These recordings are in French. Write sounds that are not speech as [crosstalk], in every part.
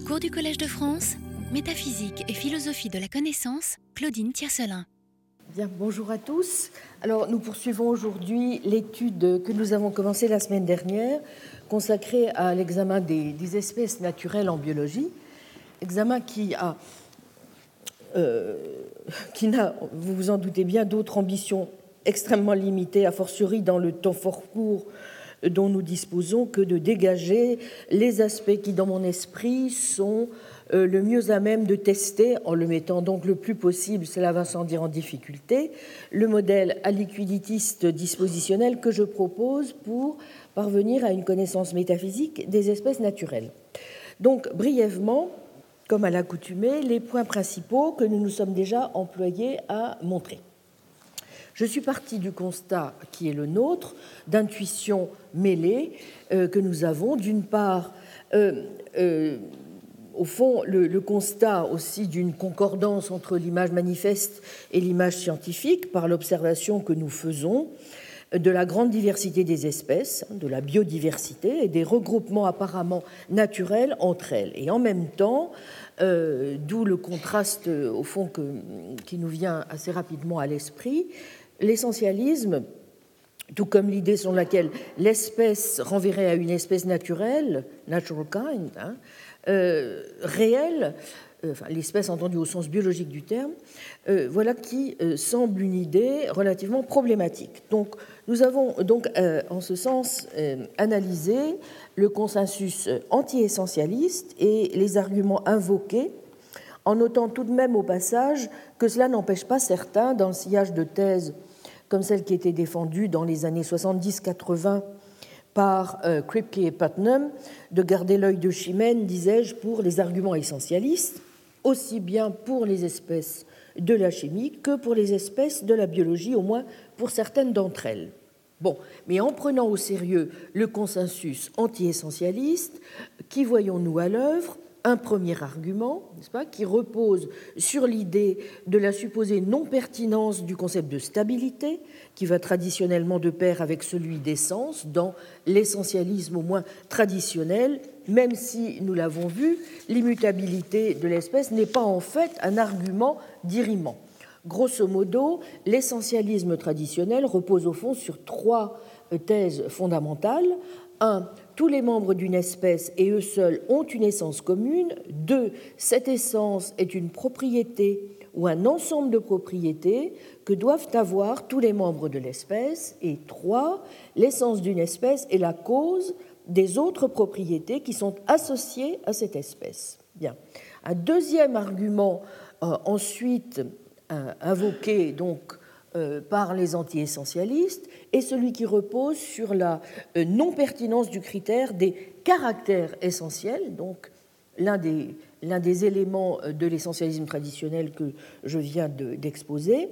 Cours du Collège de France, métaphysique et philosophie de la connaissance, Claudine Tiercelin. Bien, bonjour à tous. Alors, nous poursuivons aujourd'hui l'étude que nous avons commencée la semaine dernière, consacrée à l'examen des, des, espèces naturelles en biologie, examen qui a, euh, qui n'a, vous vous en doutez bien, d'autres ambitions extrêmement limitées, a fortiori dans le temps fort court dont nous disposons que de dégager les aspects qui, dans mon esprit, sont euh, le mieux à même de tester, en le mettant donc le plus possible, cela va sans dire en difficulté, le modèle aliquiditiste dispositionnel que je propose pour parvenir à une connaissance métaphysique des espèces naturelles. Donc, brièvement, comme à l'accoutumée, les points principaux que nous nous sommes déjà employés à montrer. Je suis partie du constat qui est le nôtre, d'intuition mêlée euh, que nous avons. D'une part, euh, euh, au fond, le, constat aussi d'une concordance entre l'image manifeste et l'image scientifique par l'observation que nous faisons de la grande diversité des espèces, de la biodiversité et des regroupements apparemment naturels entre elles. Et en même temps, d'où le contraste au fond qui nous vient assez rapidement à l'esprit, l'essentialisme, tout comme l'idée selon laquelle l'espèce renverrait à une espèce naturelle, natural kind, hein, euh, réelle, euh, l'espèce entendue au sens biologique du terme, euh, voilà qui semble une idée relativement problématique. Donc, nous avons donc en ce sens analysé le consensus anti-essentialiste et les arguments invoqués, en notant tout de même au passage que cela n'empêche pas certains, dans le sillage de thèses comme celle qui était défendue dans les années 70-80 par euh, Kripke et Putnam, de garder l'œil de Chimène, disais-je, pour les arguments essentialistes, aussi bien pour les espèces de la chimie que pour les espèces de la biologie, au moins pour certaines d'entre elles. Bon, mais en prenant au sérieux le consensus anti-essentialiste, qui voyons-nous à l'œuvre un premier argument, n'est-ce pas, qui repose sur l'idée de la supposée non-pertinence du concept de stabilité, qui va traditionnellement de pair avec celui d'essence dans l'essentialisme au moins traditionnel, même si, nous l'avons vu, l'immutabilité de l'espèce n'est pas en fait un argument d'irriment. Grosso modo, l'essentialisme traditionnel repose au fond sur trois thèses fondamentales. Un, tous les membres d'une espèce et eux seuls ont une essence commune. Deux, cette essence est une propriété ou un ensemble de propriétés que doivent avoir tous les membres de l'espèce. Et trois, l'essence d'une espèce est la cause des autres propriétés qui sont associées à cette espèce. Bien. Un deuxième argument euh, ensuite euh, invoqué donc par les anti-essentialistes est celui qui repose sur la euh, non-pertinence du critère des caractères essentiels, donc l'un des, l'un des éléments euh, de l'essentialisme traditionnel que je viens d'exposer,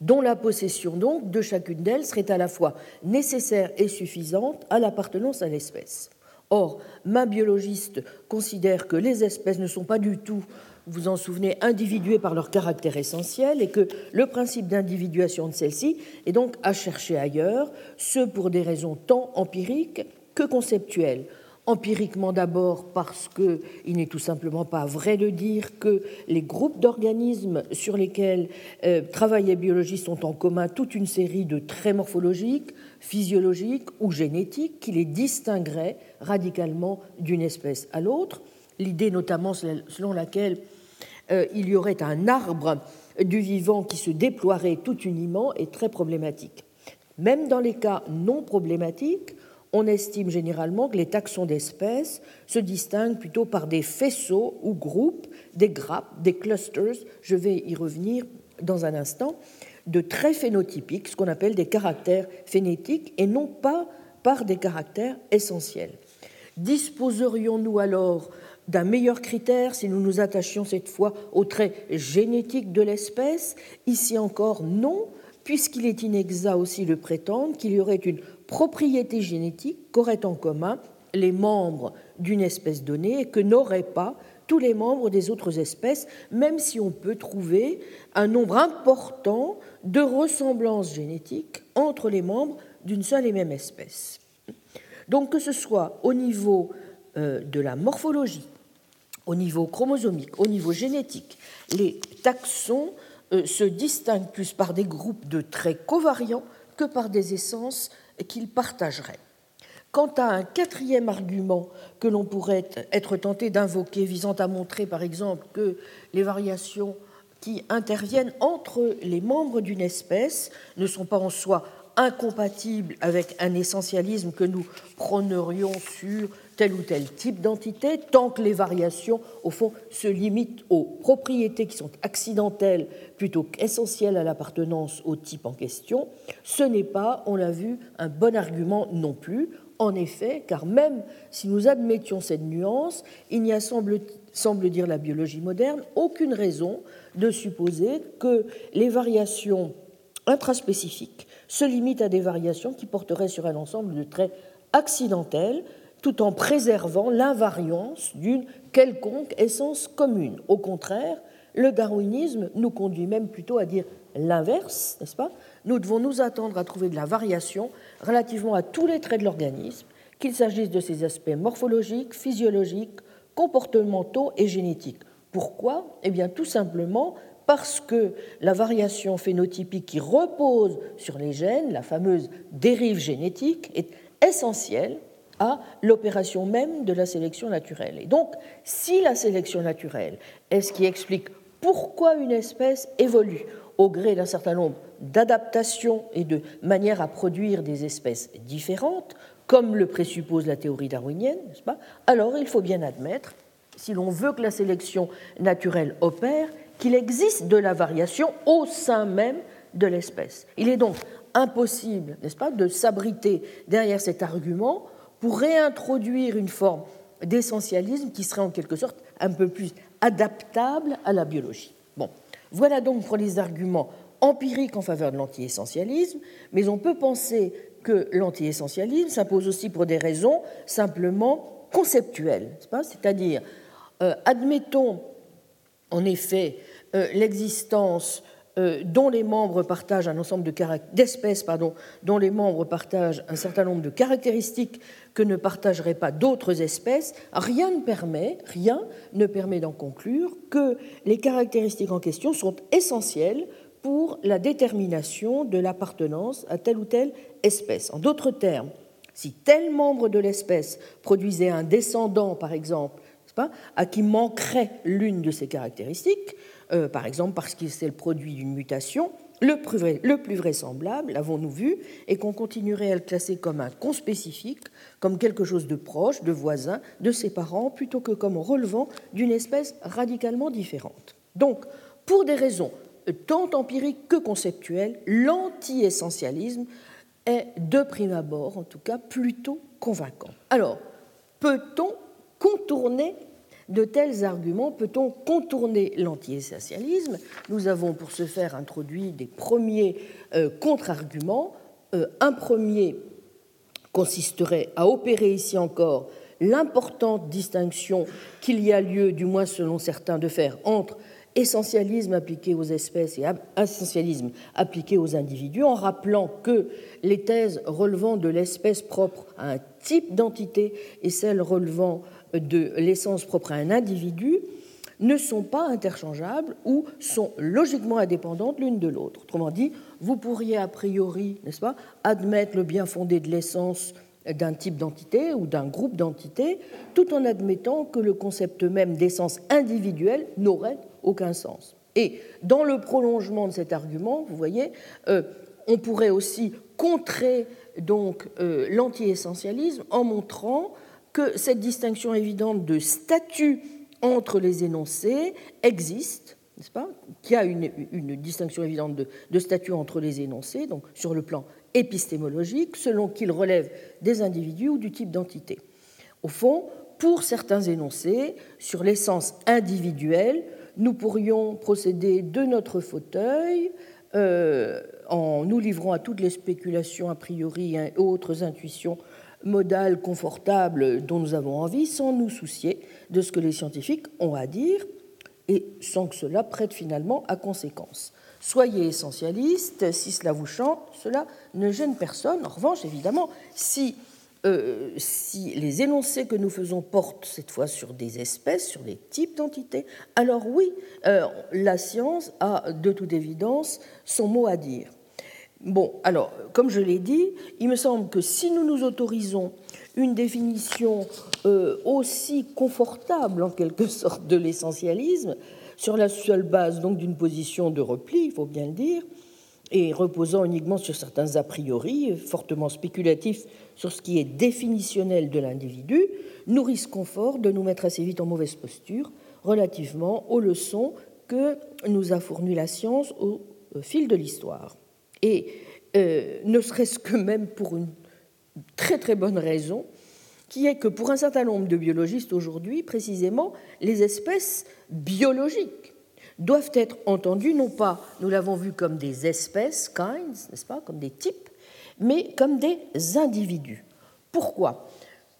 dont la possession donc de chacune d'elles serait à la fois nécessaire et suffisante à l'appartenance à l'espèce. Or, ma biologiste considère que les espèces ne sont pas du tout vous en souvenez, individuées par leur caractère essentiel et que le principe d'individuation de celles-ci est donc à chercher ailleurs, ce pour des raisons tant empiriques que conceptuelles. Empiriquement d'abord parce qu'il n'est tout simplement pas vrai de dire que les groupes d'organismes sur lesquels euh, travaillent les biologistes ont en commun toute une série de traits morphologiques, physiologiques ou génétiques qui les distingueraient radicalement d'une espèce à l'autre l'idée notamment selon laquelle euh, il y aurait un arbre du vivant qui se déploierait tout uniment est très problématique. Même dans les cas non problématiques, on estime généralement que les taxons d'espèces se distinguent plutôt par des faisceaux ou groupes, des grappes, des clusters, je vais y revenir dans un instant, de traits phénotypiques, ce qu'on appelle des caractères phénétiques, et non pas par des caractères essentiels. Disposerions-nous alors d'un meilleur critère si nous nous attachions cette fois aux traits génétiques de l'espèce Ici encore, non, puisqu'il est inexact aussi de prétendre qu'il y aurait une propriété génétique qu'auraient en commun les membres d'une espèce donnée et que n'auraient pas tous les membres des autres espèces, même si on peut trouver un nombre important de ressemblances génétiques entre les membres d'une seule et même espèce. Donc que ce soit au niveau euh, de la morphologie, au niveau chromosomique, au niveau génétique, les taxons euh, se distinguent plus par des groupes de traits covariants que par des essences qu'ils partageraient. Quant à un quatrième argument que l'on pourrait être tenté d'invoquer visant à montrer par exemple que les variations qui interviennent entre les membres d'une espèce ne sont pas en soi incompatibles avec un essentialisme que nous prônerions sur tel ou tel type d'entité, tant que les variations, au fond, se limitent aux propriétés qui sont accidentelles plutôt qu'essentielles à l'appartenance au type en question, ce n'est pas, on l'a vu, un bon argument non plus. En effet, car même si nous admettions cette nuance, il n'y a, semble, semble dire la biologie moderne, aucune raison de supposer que les variations intraspécifiques se limitent à des variations qui porteraient sur un ensemble de traits accidentels, tout en préservant l'invariance d'une quelconque essence commune. Au contraire, le darwinisme nous conduit même plutôt à dire l'inverse, n'est-ce pas? Nous devons nous attendre à trouver de la variation relativement à tous les traits de l'organisme, qu'il s'agisse de ses aspects morphologiques, physiologiques, comportementaux et génétiques. Pourquoi? Eh bien tout simplement parce que la variation phénotypique qui repose sur les gènes, la fameuse dérive génétique, est essentielle à l'opération même de la sélection naturelle. Et donc, si la sélection naturelle est ce qui explique pourquoi une espèce évolue au gré d'un certain nombre d'adaptations et de manières à produire des espèces différentes, comme le présuppose la théorie darwinienne, alors il faut bien admettre, si l'on veut que la sélection naturelle opère, qu'il existe de la variation au sein même de l'espèce. Il est donc impossible, n'est-ce pas, de s'abriter derrière cet argument pour réintroduire une forme d'essentialisme qui serait en quelque sorte un peu plus adaptable à la biologie. Bon, voilà donc pour les arguments empiriques en faveur de l'anti-essentialisme, mais on peut penser que l'anti-essentialisme s'impose aussi pour des raisons simplement conceptuelles, c'est-à-dire, euh, admettons en effet l'existence euh, dont les membres partagent un ensemble d'espèces dont les membres partagent un certain nombre de caractéristiques que ne partageraient pas d'autres espèces, rien ne permet, rien ne permet d'en conclure que les caractéristiques en question sont essentielles pour la détermination de l'appartenance à telle ou telle espèce. En d'autres termes, si tel membre de l'espèce produisait un descendant, par exemple, à qui manquerait l'une de ces caractéristiques, euh, par exemple parce qu'il c'est le produit d'une mutation, le plus, vraisemblable, l'avons-nous vu, est qu'on continuerait à le classer comme un conspécifique, comme quelque chose de proche, de voisin, de ses parents, plutôt que comme relevant d'une espèce radicalement différente. Donc, pour des raisons tant empiriques que conceptuelles, l'anti-essentialisme est, de prime abord en tout cas, plutôt convaincant. Alors, peut-on contourner de tels arguments peut-on contourner l'anti-essentialisme? Nous avons pour ce faire introduit des premiers euh, contre-arguments. Euh, un premier consisterait à opérer ici encore l'importante distinction qu'il y a lieu, du moins selon certains, de faire entre essentialisme appliqué aux espèces et essentialisme appliqué aux individus, en rappelant que les thèses relevant de l'espèce propre à un type d'entité et celles relevant de l'essence propre à un individu ne sont pas interchangeables ou sont logiquement indépendantes l'une de l'autre. Autrement dit, vous pourriez a priori, n'est-ce pas, admettre le bien fondé de l'essence d'un type d'entité ou d'un groupe d'entités, tout en admettant que le concept même d'essence individuelle n'aurait aucun sens. Et dans le prolongement de cet argument, vous voyez, euh, on pourrait aussi contrer donc euh, l'anti-essentialisme en montrant que cette distinction évidente de statut entre les énoncés existe, n'est-ce pas Qu'il y a une, distinction évidente de, statut entre les énoncés, donc sur le plan épistémologique, selon qu'ils relèvent des individus ou du type d'entité. Au fond, pour certains énoncés, sur l'essence individuelle, nous pourrions procéder de notre fauteuil euh, en nous livrant à toutes les spéculations a priori et autres intuitions modal confortable dont nous avons envie sans nous soucier de ce que les scientifiques ont à dire et sans que cela prête finalement à conséquence. Soyez essentialiste, si cela vous chante, cela ne gêne personne. En revanche, évidemment, si euh, si les énoncés que nous faisons portent cette fois sur des espèces, sur des types d'entités, alors oui, euh, la science a de toute évidence son mot à dire. Bon, alors, comme je l'ai dit, il me semble que si nous nous autorisons une définition euh, aussi confortable en quelque sorte de l'essentialisme, sur la seule base donc d'une position de repli, il faut bien le dire, et reposant uniquement sur certains a priori fortement spéculatifs sur ce qui est définitionnel de l'individu, nous risquons fort de nous mettre assez vite en mauvaise posture relativement aux leçons que nous a fournies la science au fil de l'histoire. Et euh, ne serait-ce que même pour une très très bonne raison, qui est que pour un certain nombre de biologistes aujourd'hui, précisément, les espèces biologiques doivent être entendues non pas, nous l'avons vu, comme des espèces, kinds, n'est-ce pas, comme des types, mais comme des individus. Pourquoi?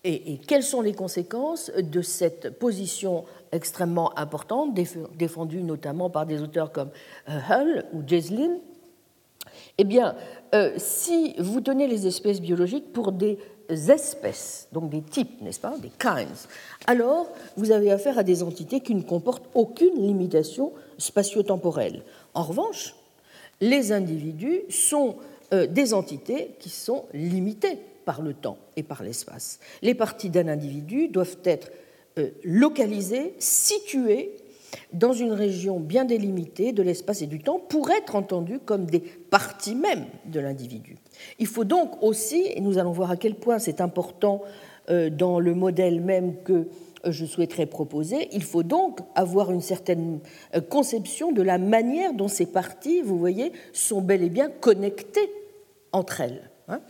Et, quelles sont les conséquences de cette position extrêmement importante, défendue notamment par des auteurs comme euh, Hull ou Jeslin Eh bien, euh, si vous tenez les espèces biologiques pour des espèces, donc des types, n'est-ce pas, des kinds, alors vous avez affaire à des entités qui ne comportent aucune limitation spatio-temporelle. En revanche, les individus sont euh, des entités qui sont limitées par le temps et par l'espace. Les parties d'un individu doivent être euh, localisées, situées dans une région bien délimitée de l'espace et du temps pour être entendues comme des parties mêmes de l'individu. Il faut donc aussi, et nous allons voir à quel point c'est important euh, dans le modèle même que je souhaiterais proposer, il faut donc avoir une certaine conception de la manière dont ces parties, vous voyez, sont bel et bien connectées entre elles. Hein.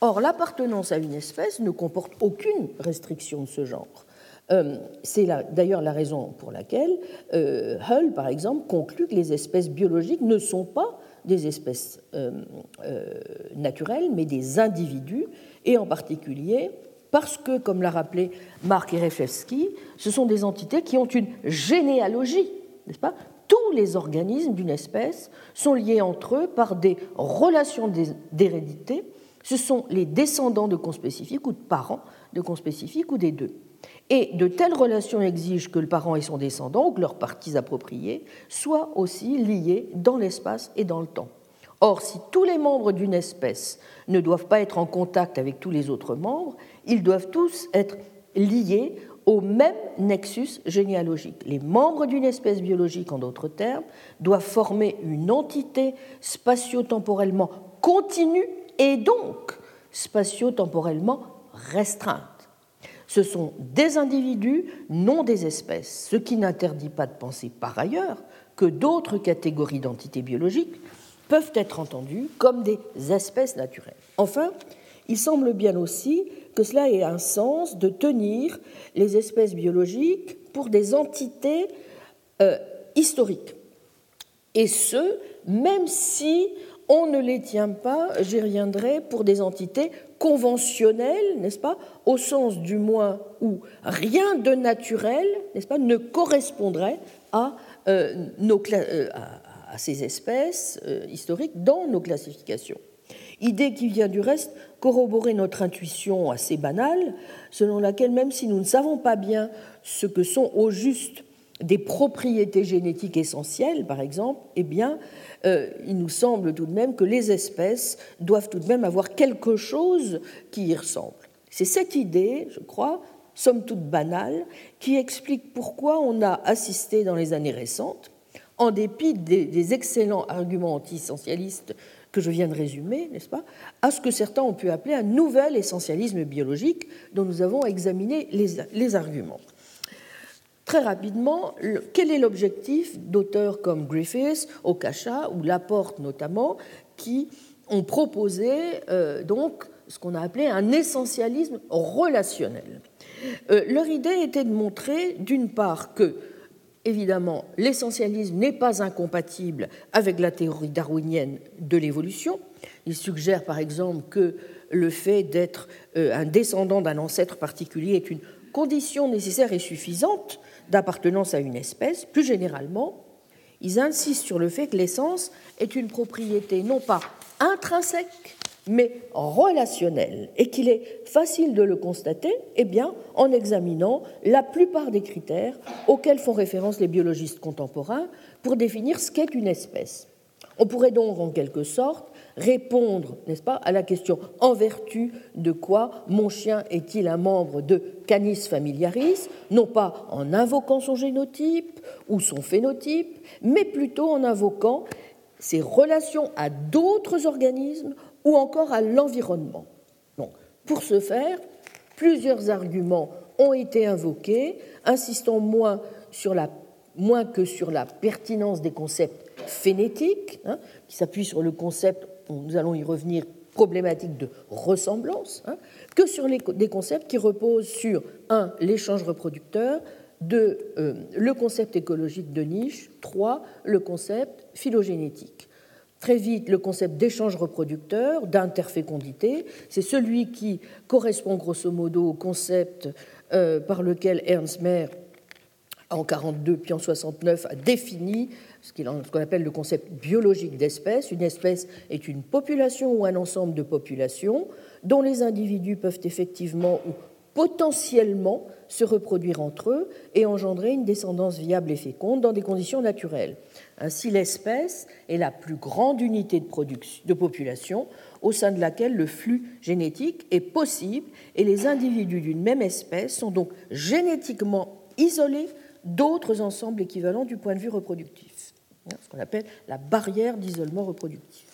Or, l'appartenance à une espèce ne comporte aucune restriction de ce genre. Euh, c'est d'ailleurs la raison pour laquelle euh, Hull, par exemple, conclut que les espèces biologiques ne sont pas des espèces euh, naturelles, mais des individus, et en particulier parce que, comme l'a rappelé Marc Ereflewski, ce sont des entités qui ont une généalogie, n'est-ce pas? Tous les organismes d'une espèce sont liés entre eux par des relations d'hérédité. Ce sont les descendants de conspécifiques ou de parents de conspécifiques ou des deux. Et de telles relations exigent que le parent et son descendant, ou leurs parties appropriées, soient aussi liés dans l'espace et dans le temps. Or, si tous les membres d'une espèce ne doivent pas être en contact avec tous les autres membres, ils doivent tous être liés au même nexus généalogique. Les membres d'une espèce biologique, en d'autres termes, doivent former une entité spatio-temporellement continue et donc spatio-temporellement restreinte. Ce sont des individus, non des espèces, ce qui n'interdit pas de penser par ailleurs que d'autres catégories d'entités biologiques peuvent être entendues comme des espèces naturelles. Enfin, il semble bien aussi que cela ait un sens de tenir les espèces biologiques pour des entités euh, historiques. Et ce, même si on ne les tient pas, j'y reviendrai, pour des entités conventionnelles, n'est-ce pas, au sens du moins où rien de naturel, n'est-ce pas, ne correspondrait à, euh, euh, à ces espèces historiques dans nos classifications. Idée qui vient du reste corroborer notre intuition assez banale, selon laquelle même si nous ne savons pas bien ce que sont au juste des propriétés génétiques essentielles, par exemple, eh bien, euh, il nous semble tout de même que les espèces doivent tout de même avoir quelque chose qui y ressemble. C'est cette idée, je crois, somme toute banale, qui explique pourquoi on a assisté dans les années récentes, en dépit des, des excellents arguments anti-essentialistes que je viens de résumer, n'est-ce pas, à ce que certains ont pu appeler un nouvel essentialisme biologique dont nous avons examiné les, arguments. Très rapidement, quel est l'objectif d'auteurs comme Griffiths, Okasha ou Laporte notamment, qui ont proposé euh, donc ce qu'on a appelé un essentialisme relationnel? Euh, Leur idée était de montrer, d'une part, que évidemment, l'essentialisme n'est pas incompatible avec la théorie darwinienne de l'évolution. Il suggère par exemple que le fait d'être euh, un descendant d'un ancêtre particulier est une condition nécessaire et suffisante d'appartenance à une espèce. Plus généralement, ils insistent sur le fait que l'essence est une propriété non pas intrinsèque, mais relationnel, et qu'il est facile de le constater eh bien, en examinant la plupart des critères auxquels font référence les biologistes contemporains pour définir ce qu'est une espèce. On pourrait donc, en quelque sorte, répondre, n'est-ce pas, à la question en vertu de quoi mon chien est-il un membre de Canis familiaris, non pas en invoquant son génotype ou son phénotype, mais plutôt en invoquant ses relations à d'autres organismes ou encore à l'environnement. pour ce faire, plusieurs arguments ont été invoqués, insistant moins, sur que sur la pertinence des concepts phénétiques, hein, qui s'appuient sur le concept, nous allons y revenir, problématique de ressemblance, hein, que sur des concepts qui reposent sur, un, l'échange reproducteur, deux, euh, le concept écologique de niche, trois, le concept phylogénétique. Très vite, le concept d'échange reproducteur, d'interfécondité, c'est celui qui correspond grosso modo au concept euh, par lequel Ernst Mayr, en 42 puis en 69, a défini ce qu'on appelle le concept biologique d'espèce. Une espèce est une population ou un ensemble de populations dont les individus peuvent effectivement ou potentiellement se reproduire entre eux et engendrer une descendance viable et féconde dans des conditions naturelles. Ainsi, l'espèce est la plus grande unité de, de population au sein de laquelle le flux génétique est possible et les individus d'une même espèce sont donc génétiquement isolés d'autres ensembles équivalents du point de vue reproductif, hein, ce qu'on appelle la barrière d'isolement reproductif.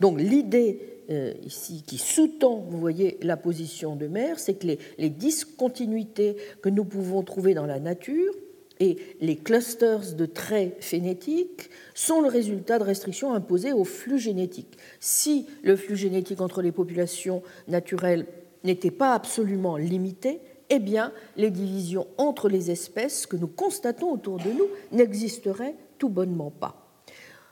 Donc l'idée euh, ici qui sous-tend, vous voyez, la position de mer, c'est que les, les discontinuités que nous pouvons trouver dans la nature et les clusters de traits phénétiques sont le résultat de restrictions imposées au flux génétique. Si le flux génétique entre les populations naturelles n'était pas absolument limité, eh bien, les divisions entre les espèces que nous constatons autour de nous n'existeraient tout bonnement pas.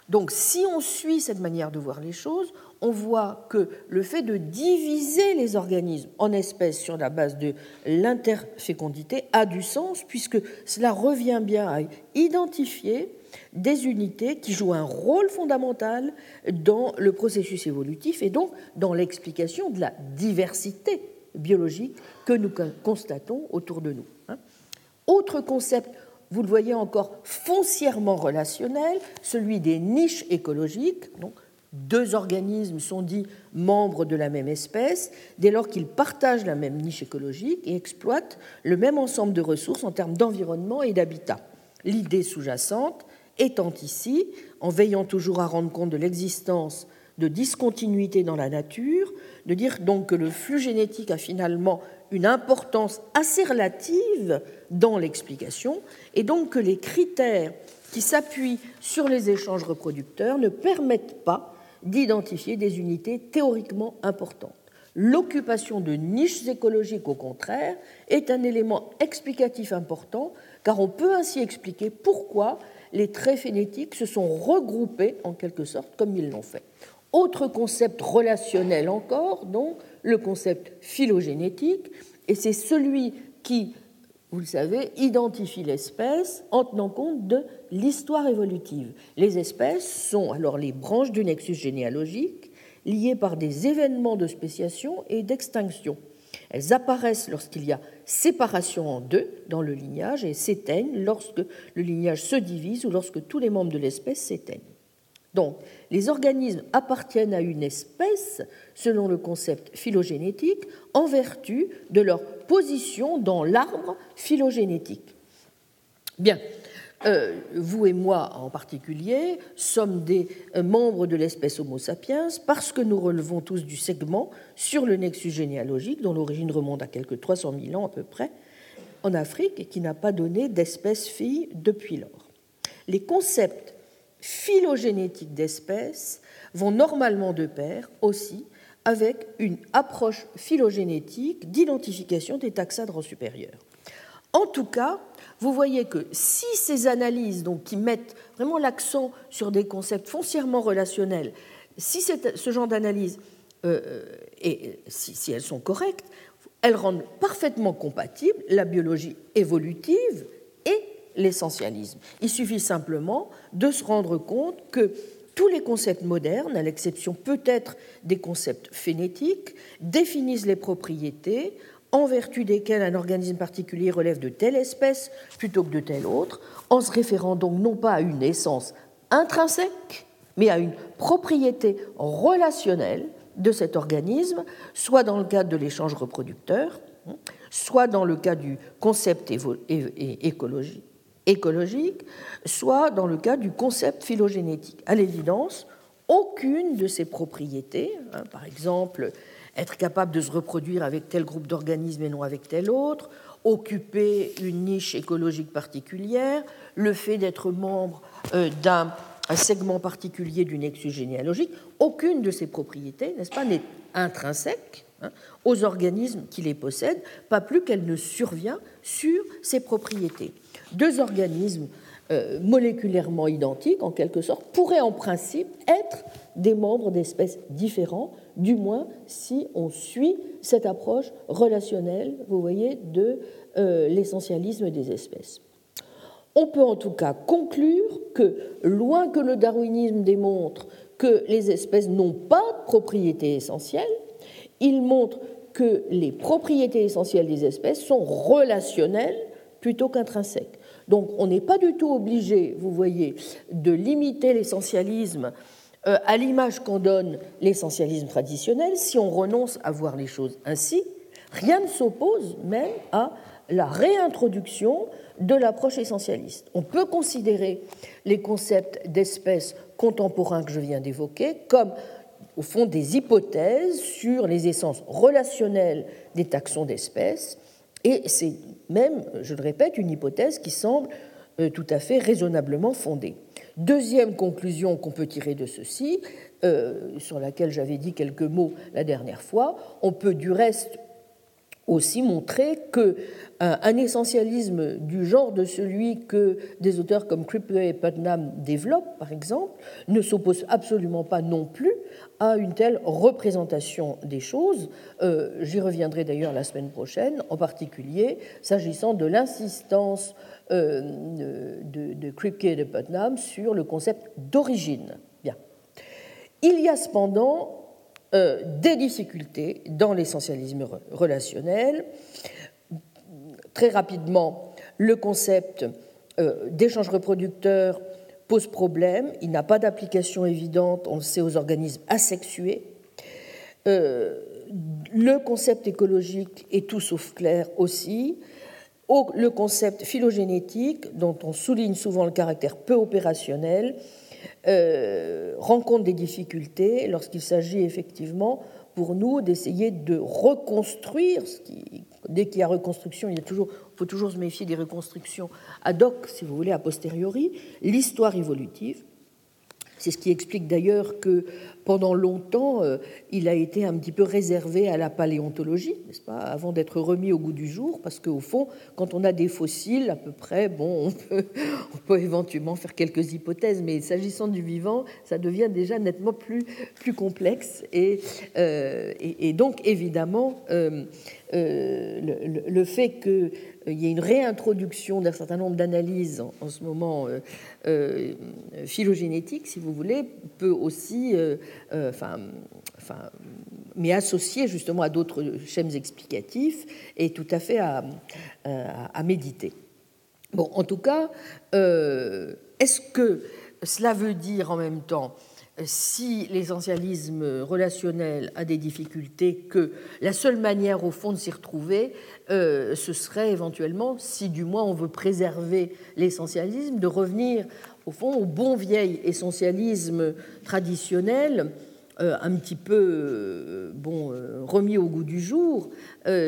Donc, si on suit cette manière de voir les choses, on voit que le fait de diviser les organismes en espèces sur la base de l'interfécondité a du sens, puisque cela revient bien à identifier des unités qui jouent un rôle fondamental dans le processus évolutif et donc dans l'explication de la diversité biologique que nous constatons autour de nous. Hein. Autre concept, vous le voyez encore foncièrement relationnel, celui des niches écologiques. Donc, deux organismes sont dits membres de la même espèce dès lors qu'ils partagent la même niche écologique et exploitent le même ensemble de ressources en termes d'environnement et d'habitat. L'idée sous-jacente étant ici, en veillant toujours à rendre compte de l'existence de discontinuité dans la nature, de dire donc que le flux génétique a finalement une importance assez relative dans l'explication, et donc que les critères qui s'appuient sur les échanges reproducteurs ne permettent pas d'identifier des unités théoriquement importantes. L'occupation de niches écologiques, au contraire, est un élément explicatif important, car on peut ainsi expliquer pourquoi les traits phénétiques se sont regroupés en quelque sorte comme ils l'ont fait. Autre concept relationnel encore, donc, le concept phylogénétique, et c'est celui qui, vous le savez, identifie l'espèce en tenant compte de l'histoire évolutive. Les espèces sont alors les branches du nexus généalogique liées par des événements de spéciation et d'extinction. Elles apparaissent lorsqu'il y a séparation en deux dans le lignage et s'éteignent lorsque le lignage se divise ou lorsque tous les membres de l'espèce s'éteignent. Donc, les organismes appartiennent à une espèce selon le concept phylogénétique en vertu de leur position dans l'arbre phylogénétique. Bien, euh, vous et moi en particulier sommes des euh, membres de l'espèce Homo sapiens parce que nous relevons tous du segment sur le nexus généalogique dont l'origine remonte à quelques 300 000 ans à peu près en Afrique et qui n'a pas donné d'espèce fille depuis lors. Les concepts phylogénétiques d'espèces vont normalement de pair aussi avec une approche phylogénétique d'identification des taxa de rang supérieur. En tout cas, vous voyez que si ces analyses donc, qui mettent vraiment l'accent sur des concepts foncièrement relationnels, si ce genre d'analyse, euh, et si, si elles sont correctes, elles rendent parfaitement compatible la biologie évolutive et l'essentialisme. Il suffit simplement de se rendre compte que tous les concepts modernes, à l'exception peut-être des concepts phénétiques, définissent les propriétés en vertu desquelles un organisme particulier relève de telle espèce plutôt que de telle autre, en se référant donc non pas à une essence intrinsèque, mais à une propriété relationnelle de cet organisme, soit dans le cadre de l'échange reproducteur, soit dans le cas du concept écologique, écologique, soit dans le cas du concept phylogénétique. À l'évidence, aucune de ces propriétés, hein, par exemple être capable de se reproduire avec tel groupe d'organismes et non avec tel autre, occuper une niche écologique particulière, le fait d'être membre euh, d'un segment particulier du nexus généalogique, aucune de ces propriétés, n'est-ce pas, n'est intrinsèque hein, aux organismes qui les possèdent, pas plus qu'elle ne survient sur ces propriétés deux organismes euh, moléculairement identiques, en quelque sorte, pourraient en principe être des membres d'espèces différents, du moins si on suit cette approche relationnelle, vous voyez, de euh, l'essentialisme des espèces. On peut en tout cas conclure que, loin que le darwinisme démontre que les espèces n'ont pas de propriétés essentielles, il montre que les propriétés essentielles des espèces sont relationnelles plutôt qu'intrinsèques. Donc on n'est pas du tout obligé, vous voyez, de limiter l'essentialisme euh, à l'image qu'en donne l'essentialisme traditionnel si on renonce à voir les choses ainsi. Rien ne s'oppose même à la réintroduction de l'approche essentialiste. On peut considérer les concepts d'espèces contemporains que je viens d'évoquer comme au fond des hypothèses sur les essences relationnelles des taxons d'espèces et c'est même, je le répète, une hypothèse qui semble euh, tout à fait raisonnablement fondée. Deuxième conclusion qu'on peut tirer de ceci, euh, sur laquelle j'avais dit quelques mots la dernière fois, on peut du reste aussi montrer que un essentialisme du genre de celui que des auteurs comme Crippler et Putnam développent, par exemple, ne s'oppose absolument pas non plus à une telle représentation des choses. Euh, j'y reviendrai d'ailleurs la semaine prochaine, en particulier s'agissant de l'insistance euh, de, de et de Putnam sur le concept d'origine. Bien. Il y a cependant euh, des difficultés dans l'essentialisme relationnel. Très rapidement, le concept d'échange reproducteur pose problème. Il n'a pas d'application évidente, on le sait, aux organismes asexués. Euh, le concept écologique est tout sauf clair aussi. Le concept phylogénétique, dont on souligne souvent le caractère peu opérationnel, euh, rencontre des difficultés lorsqu'il s'agit effectivement pour nous d'essayer de reconstruire, ce qui, dès qu'il y a reconstruction, il y faut toujours se méfier des reconstructions ad hoc, si vous voulez, a posteriori, l'histoire évolutive. C'est ce qui explique d'ailleurs que pendant longtemps, euh, il a été un petit peu réservé à la paléontologie, n'est-ce pas, avant d'être remis au goût du jour, parce qu'au fond, quand on a des fossiles, à peu près, bon, on peut, [laughs] éventuellement faire quelques hypothèses, mais s'agissant du vivant, ça devient déjà nettement plus, complexe. Et, euh, et, donc, évidemment, euh, le, fait que il y a une réintroduction d'un certain nombre d'analyses en, ce moment euh, euh, phylogénétiques, si vous voulez, peut aussi, enfin, mais associé justement à d'autres schèmes explicatifs, et tout à fait à, à, méditer. Bon, en tout cas, est-ce que cela veut dire en même temps si l'essentialisme relationnel a des difficultés, que la seule manière au fond de s'y retrouver, euh, ce serait éventuellement, si du moins on veut préserver l'essentialisme, de revenir au fond au bon vieil essentialisme traditionnel, euh, un petit peu euh, bon, remis au goût du jour,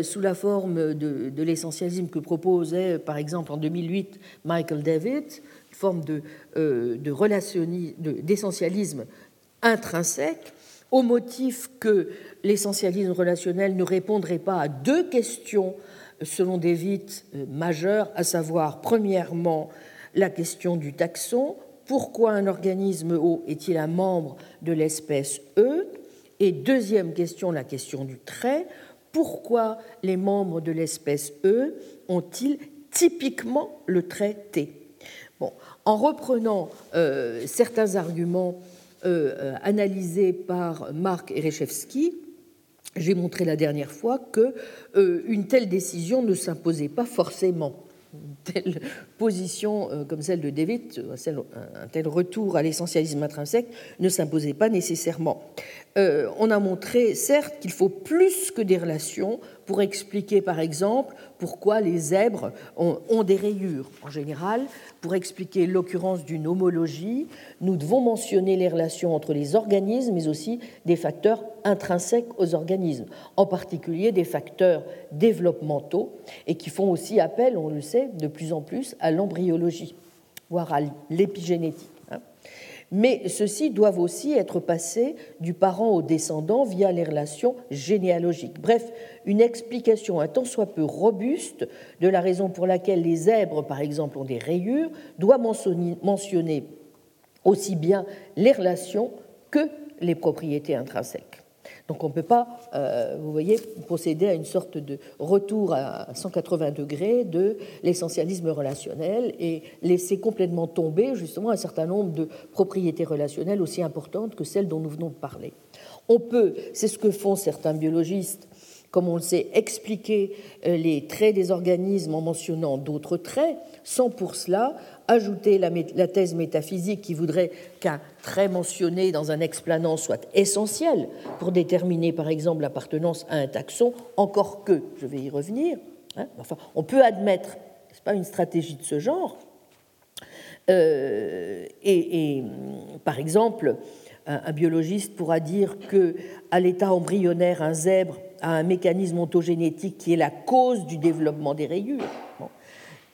sous la forme de, de l'essentialisme que proposait par exemple en 2008 Michael David, forme de, d'essentialisme intrinsèque, au motif que l'essentialisme relationnel ne répondrait pas à deux questions, selon David, euh, majeures, à savoir, premièrement, la question du taxon, pourquoi un organisme O est-il un membre de l'espèce E Et deuxième question, la question du trait, pourquoi les membres de l'espèce E ont-ils typiquement le trait T? Bon, En reprenant euh, certains arguments euh, analysée par Marc Erechevski, j'ai montré la dernière fois que une telle décision ne s'imposait pas forcément une telle position euh, comme celle de David, euh, un tel retour à l'essentialisme intrinsèque ne s'imposait pas nécessairement. Euh, on a montré, certes, qu'il faut plus que des relations pour expliquer, par exemple, pourquoi les zèbres ont, des rayures. En général, pour expliquer l'occurrence d'une homologie, nous devons mentionner les relations entre les organismes, mais aussi des facteurs intrinsèques aux organismes, en particulier des facteurs développementaux, et qui font aussi appel, on le sait, de plus en plus à l'embryologie, voire à l'épigénétique mais ceux-ci doivent aussi être passés du parent au descendant via les relations généalogiques. Bref, une explication un tant soit peu robuste de la raison pour laquelle les zèbres, par exemple, ont des rayures, doit mentionner aussi bien les relations que les propriétés intrinsèques. Donc on ne peut pas, euh, vous voyez, procéder à une sorte de retour à 180 degrés de l'essentialisme relationnel et laisser complètement tomber justement un certain nombre de propriétés relationnelles aussi importantes que celles dont nous venons de parler. On peut, c'est ce que font certains biologistes, comme on le sait, expliquer euh, les traits des organismes en mentionnant d'autres traits, sans pour cela ajouter la, thèse métaphysique qui voudrait qu'un trait mentionné dans un explanant soit essentiel pour déterminer par exemple l'appartenance à un taxon, encore que, je vais y revenir, hein, enfin, on peut admettre, ce pas une stratégie de ce genre, euh, et, par exemple, un, biologiste pourra dire que l'état embryonnaire, un zèbre a un mécanisme ontogénétique qui est la cause du développement des rayures.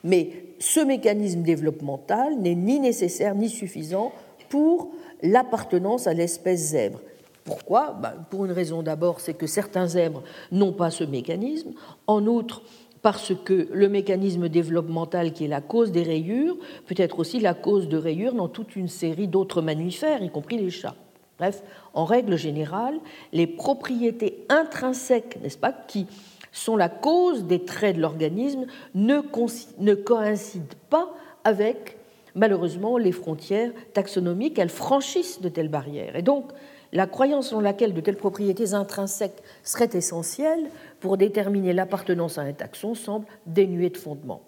Mais ce mécanisme développemental n'est ni nécessaire ni suffisant pour l'appartenance à l'espèce zèbre. Pourquoi? Ben, Pour une raison d'abord, c'est que certains zèbres n'ont pas ce mécanisme. En outre, parce que le mécanisme développemental qui est la cause des rayures peut être aussi la cause de rayures dans toute une série d'autres mammifères, y compris les chats. Bref, en règle générale, les propriétés intrinsèques, n'est-ce pas, qui sont la cause des traits de l'organisme ne, ne coïncident pas avec, malheureusement, les frontières taxonomiques. Elles franchissent de telles barrières. Et donc, la croyance selon laquelle de telles propriétés intrinsèques seraient essentielles pour déterminer l'appartenance à un taxon semble dénuée de fondement.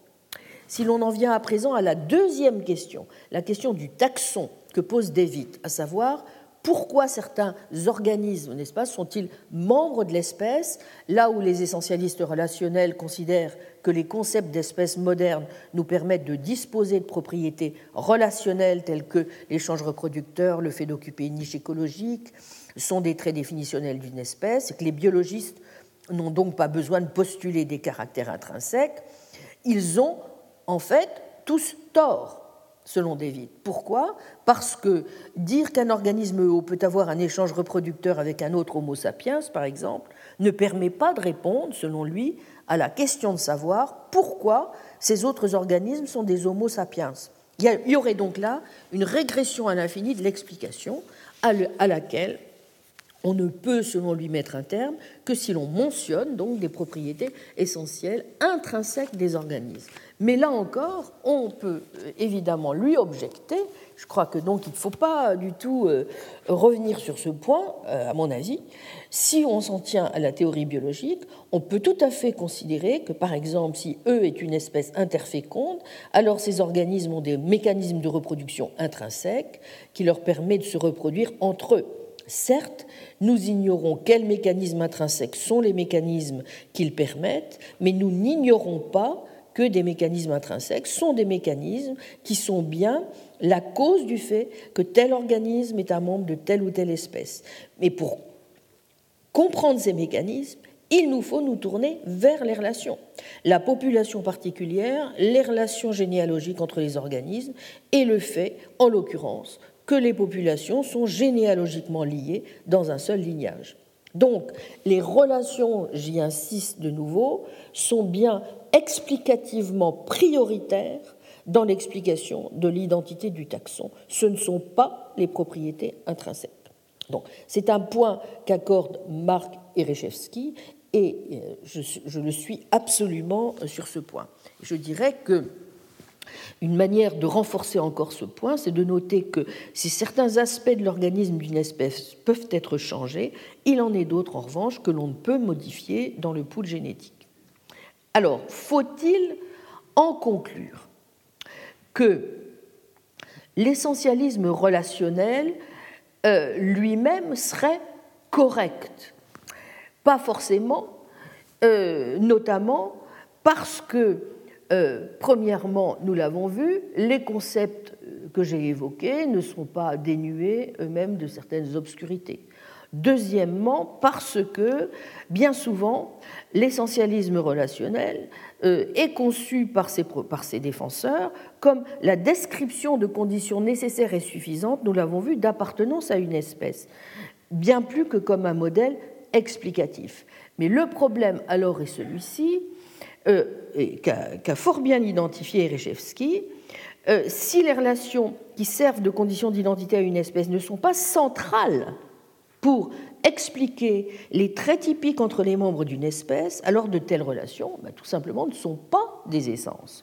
Si l'on en vient à présent à la deuxième question, la question du taxon que pose David, à savoir pourquoi certains organismes, n'est-ce pas, sont-ils membres de l'espèce, là où les essentialistes relationnels considèrent que les concepts d'espèces modernes nous permettent de disposer de propriétés relationnelles telles que l'échange reproducteur, le fait d'occuper une niche écologique, sont des traits définitionnels d'une espèce, et que les biologistes n'ont donc pas besoin de postuler des caractères intrinsèques, ils ont en fait tous tort selon David. Pourquoi? Parce que dire qu'un organisme haut peut avoir un échange reproducteur avec un autre Homo sapiens, par exemple, ne permet pas de répondre, selon lui, à la question de savoir pourquoi ces autres organismes sont des Homo sapiens. Il y aurait donc là une régression à l'infini de l'explication à laquelle on ne peut, selon lui, mettre un terme que si l'on mentionne donc des propriétés essentielles intrinsèques des organismes. Mais là encore, on peut euh, évidemment lui objecter. Je crois que donc il ne faut pas du tout euh, revenir sur ce point, euh, à mon avis. Si on s'en tient à la théorie biologique, on peut tout à fait considérer que, par exemple, si E est une espèce interféconde, alors ces organismes ont des mécanismes de reproduction intrinsèques qui leur permettent de se reproduire entre eux. Certes, nous ignorons quels mécanismes intrinsèques sont les mécanismes qu'ils permettent, mais nous n'ignorons pas que des mécanismes intrinsèques sont des mécanismes qui sont bien la cause du fait que tel organisme est un membre de telle ou telle espèce. Mais pour comprendre ces mécanismes, il nous faut nous tourner vers les relations. La population particulière, les relations généalogiques entre les organismes et le fait, en l'occurrence, que les populations sont généalogiquement liées dans un seul lignage. Donc, les relations, j'y insiste de nouveau, sont bien explicativement prioritaires dans l'explication de l'identité du taxon. Ce ne sont pas les propriétés intrinsèques. Donc, c'est un point qu'accorde Marc Erechevski et euh, je, je, le suis absolument sur ce point. Je dirais que Une manière de renforcer encore ce point, c'est de noter que si certains aspects de l'organisme d'une espèce peuvent être changés, il en est d'autres en revanche que l'on ne peut modifier dans le pool génétique. Alors, faut-il en conclure que l'essentialisme relationnel euh, lui-même serait correct? Pas forcément, euh, notamment parce que euh, premièrement, nous l'avons vu, les concepts que j'ai évoqués ne sont pas dénués eux-mêmes de certaines obscurités. Deuxièmement, parce que bien souvent, l'essentialisme relationnel euh, est conçu par ses, défenseurs comme la description de conditions nécessaires et suffisantes, nous l'avons vu, d'appartenance à une espèce, bien plus que comme un modèle explicatif. Mais le problème alors est celui-ci, euh, qu'a fort bien identifié Erechevski, euh, si les relations qui servent de conditions d'identité à une espèce ne sont pas centrales pour expliquer les traits typiques entre les membres d'une espèce, alors de telles relations, bah, tout simplement, ne sont pas des essences.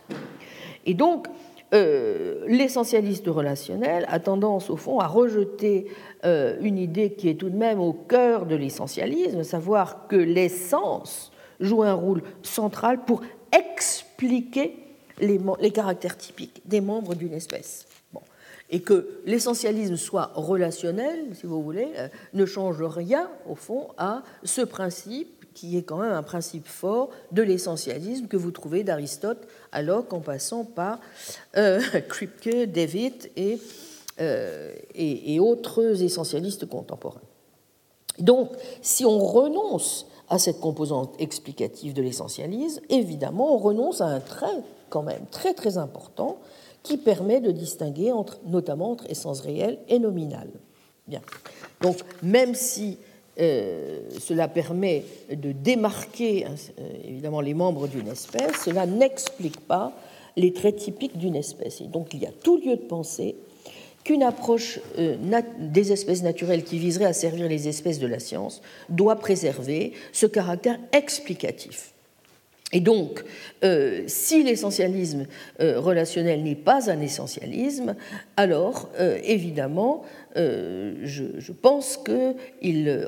Et donc, euh, l'essentialiste relationnel a tendance, au fond, à rejeter une idée qui est tout de même au cœur de l'essentialisme, savoir que l'essence joue un rôle central pour expliquer les, caractères typiques des membres d'une espèce. Bon. Et que l'essentialisme soit relationnel, si vous voulez, euh, ne change rien, au fond, à ce principe qui est quand même un principe fort de l'essentialisme que vous trouvez d'Aristote à Locke en passant par euh, [laughs] Kripke, David euh, et, et autres essentialistes contemporains. Donc, si on renonce à cette composante explicative de l'essentialisme, évidemment, on renonce à un trait quand même très très important qui permet de distinguer entre, notamment entre essence réelle et nominale. Bien. Donc, même si euh, cela permet de démarquer euh, évidemment les membres d'une espèce, cela n'explique pas les traits typiques d'une espèce. Et donc, il y a tout lieu de penser qu'une approche euh, des espèces naturelles qui viserait à servir les espèces de la science doit préserver ce caractère explicatif. Et donc, euh, si l'essentialisme euh, relationnel n'est pas un essentialisme, alors évidemment, je, pense que,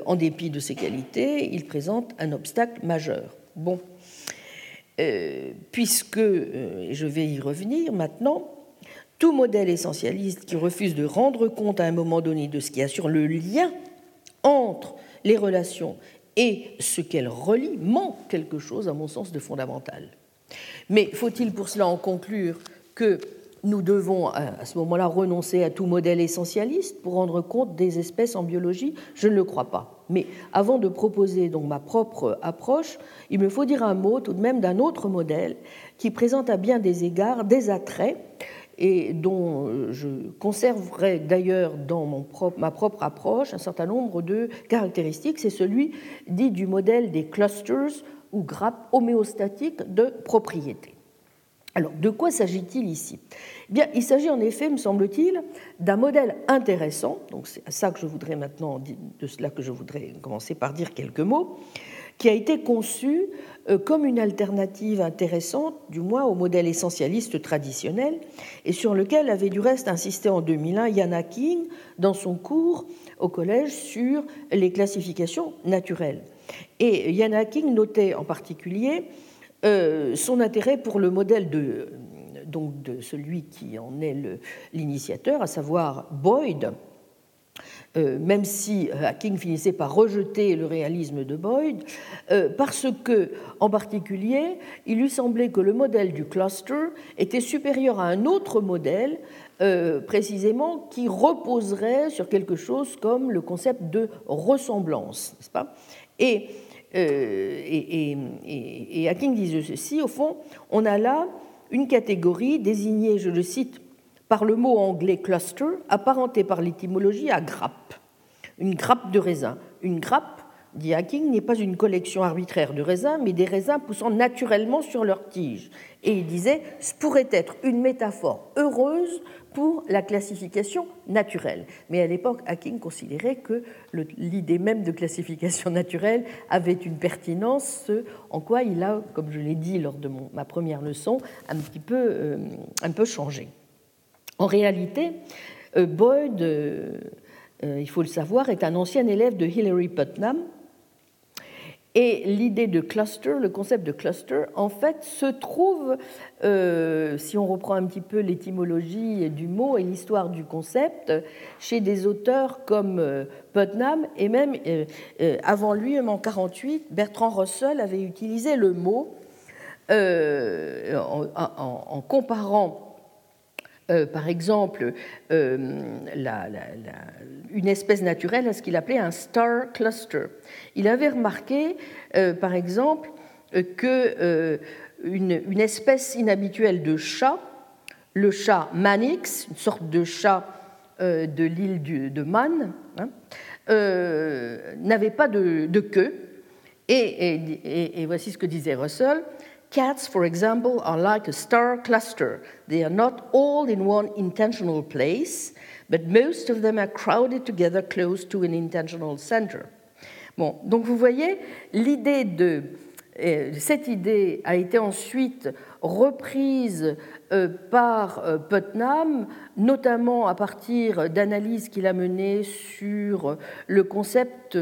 en dépit de ses qualités, il présente un obstacle majeur. Bon, puisque, je vais y revenir maintenant, tout modèle essentialiste qui refuse de rendre compte à un moment donné de ce qui assure le lien entre les relations et ce qu'elles relient manque quelque chose, à mon sens, de fondamental. Mais faut-il pour cela en conclure que nous devons à ce moment-là renoncer à tout modèle essentialiste pour rendre compte des espèces en biologie? Je ne le crois pas. Mais avant de proposer donc ma propre approche, il me faut dire un mot tout de même d'un autre modèle qui présente à bien des égards des attraits et dont euh, je conserverai d'ailleurs dans mon propre, ma propre approche un certain nombre de caractéristiques. C'est celui dit du modèle des clusters ou grappes homéostatiques de propriété. Alors, de quoi s'agit-il ici? Eh Bien, il s'agit en effet, me semble-t-il, d'un modèle intéressant. Donc, c'est à ça que je voudrais maintenant, de cela que je voudrais commencer par dire quelques mots, qui a été conçu comme une alternative intéressante, du moins au modèle essentialiste traditionnel, et sur lequel avait du reste insisté en 2001 Yana King dans son cours au collège sur les classifications naturelles. Et Yana King notait en particulier euh, son intérêt pour le modèle de, donc de celui qui en est l'initiateur, à savoir Boyd, euh, même si euh, Hacking finissait par rejeter le réalisme de Boyd, euh, parce que, en particulier, il lui semblait que le modèle du cluster était supérieur à un autre modèle, précisément, qui reposerait sur quelque chose comme le concept de ressemblance, n'est-ce pas? Et, et, et, et Hacking disait ceci, au fond, on a là une catégorie désignée, je le cite, par le mot anglais cluster, apparenté par l'étymologie à grappe, une grappe de raisin. Une grappe, dit Hacking, n'est pas une collection arbitraire de raisins, mais des raisins poussant naturellement sur leur tige. Et il disait, ce pourrait être une métaphore heureuse pour la classification naturelle. Mais à l'époque, Hacking considérait que l'idée même de classification naturelle avait une pertinence, ce en quoi il a, comme je l'ai dit lors de ma première leçon, un petit peu, euh, un peu changé. En réalité, euh, Boyd, euh, il faut le savoir, est un ancien élève de Hilary Putnam, et l'idée de cluster, le concept de cluster, en fait, se trouve, euh, si on reprend un petit peu l'étymologie du mot et l'histoire du concept, chez des auteurs comme euh, Putnam et même euh, avant lui, en 48, Bertrand Russell avait utilisé le mot en, comparant par exemple, une espèce naturelle à ce qu'il appelait un star cluster. Il avait remarqué, euh, par exemple, euh, que euh, une, espèce inhabituelle de chat, le chat Manix, une sorte de chat de l'île de Man, hein, n'avait pas de, queue. Et, voici ce que disait Russell. Cats, for example, are like a star cluster. They are not all in one intentional place, but most of them are crowded together close to an intentional center donc vous voyez, euh, cette idée a été ensuite reprise euh, par euh, Putnam, notamment à partir d'analyses qu'il a menées sur le concept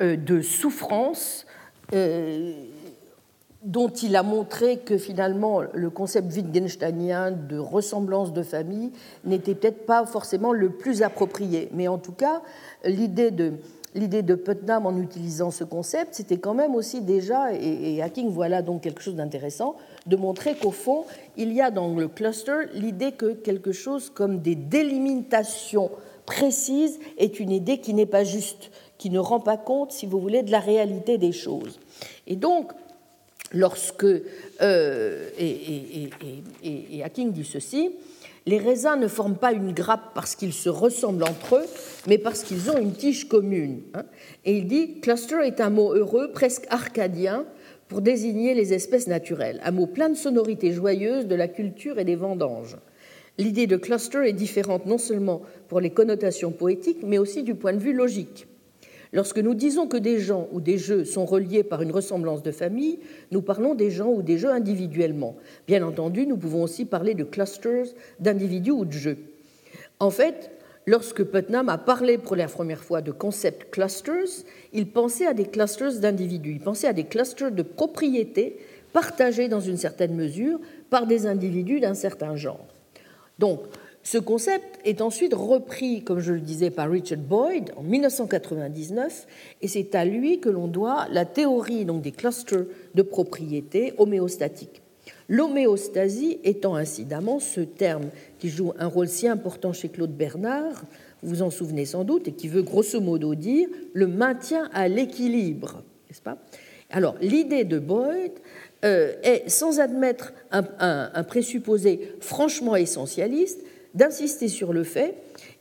de souffrance, dont il a montré que finalement le concept wittgensteinien de ressemblance de famille n'était peut-être pas forcément le plus approprié. Mais en tout cas, l'idée de l'idée de Putnam en utilisant ce concept, c'était quand même aussi déjà, et, Hacking voilà donc quelque chose d'intéressant, de montrer qu'au fond, il y a dans le cluster l'idée que quelque chose comme des délimitations précises est une idée qui n'est pas juste, qui ne rend pas compte, si vous voulez, de la réalité des choses. Et donc, lorsque, euh, et Hacking dit ceci, les raisins ne forment pas une grappe parce qu'ils se ressemblent entre eux, mais parce qu'ils ont une tige commune. Hein. Et il dit cluster est un mot heureux, presque arcadien, pour désigner les espèces naturelles, un mot plein de sonorités joyeuses de la culture et des vendanges. L'idée de cluster est différente non seulement pour les connotations poétiques, mais aussi du point de vue logique. Lorsque nous disons que des gens ou des jeux sont reliés par une ressemblance de famille, nous parlons des gens ou des jeux individuellement. Bien entendu, nous pouvons aussi parler de clusters d'individus ou de jeux. En fait, lorsque Putnam a parlé pour la première fois de concept clusters, il pensait à des clusters d'individus, il pensait à des clusters de propriétés partagées dans une certaine mesure par des individus d'un certain genre. Donc, ce concept est ensuite repris, comme je le disais, par Richard Boyd en 1999, et c'est à lui que l'on doit la théorie donc, des clusters de propriété homéostatiques. L'homéostasie étant incidemment ce terme qui joue un rôle si important chez Claude Bernard, vous vous en souvenez sans doute, et qui veut grosso modo dire le maintien à l'équilibre, n'est-ce pas? Alors, l'idée de Boyd euh, est, sans admettre un présupposé franchement essentialiste, d'insister sur le fait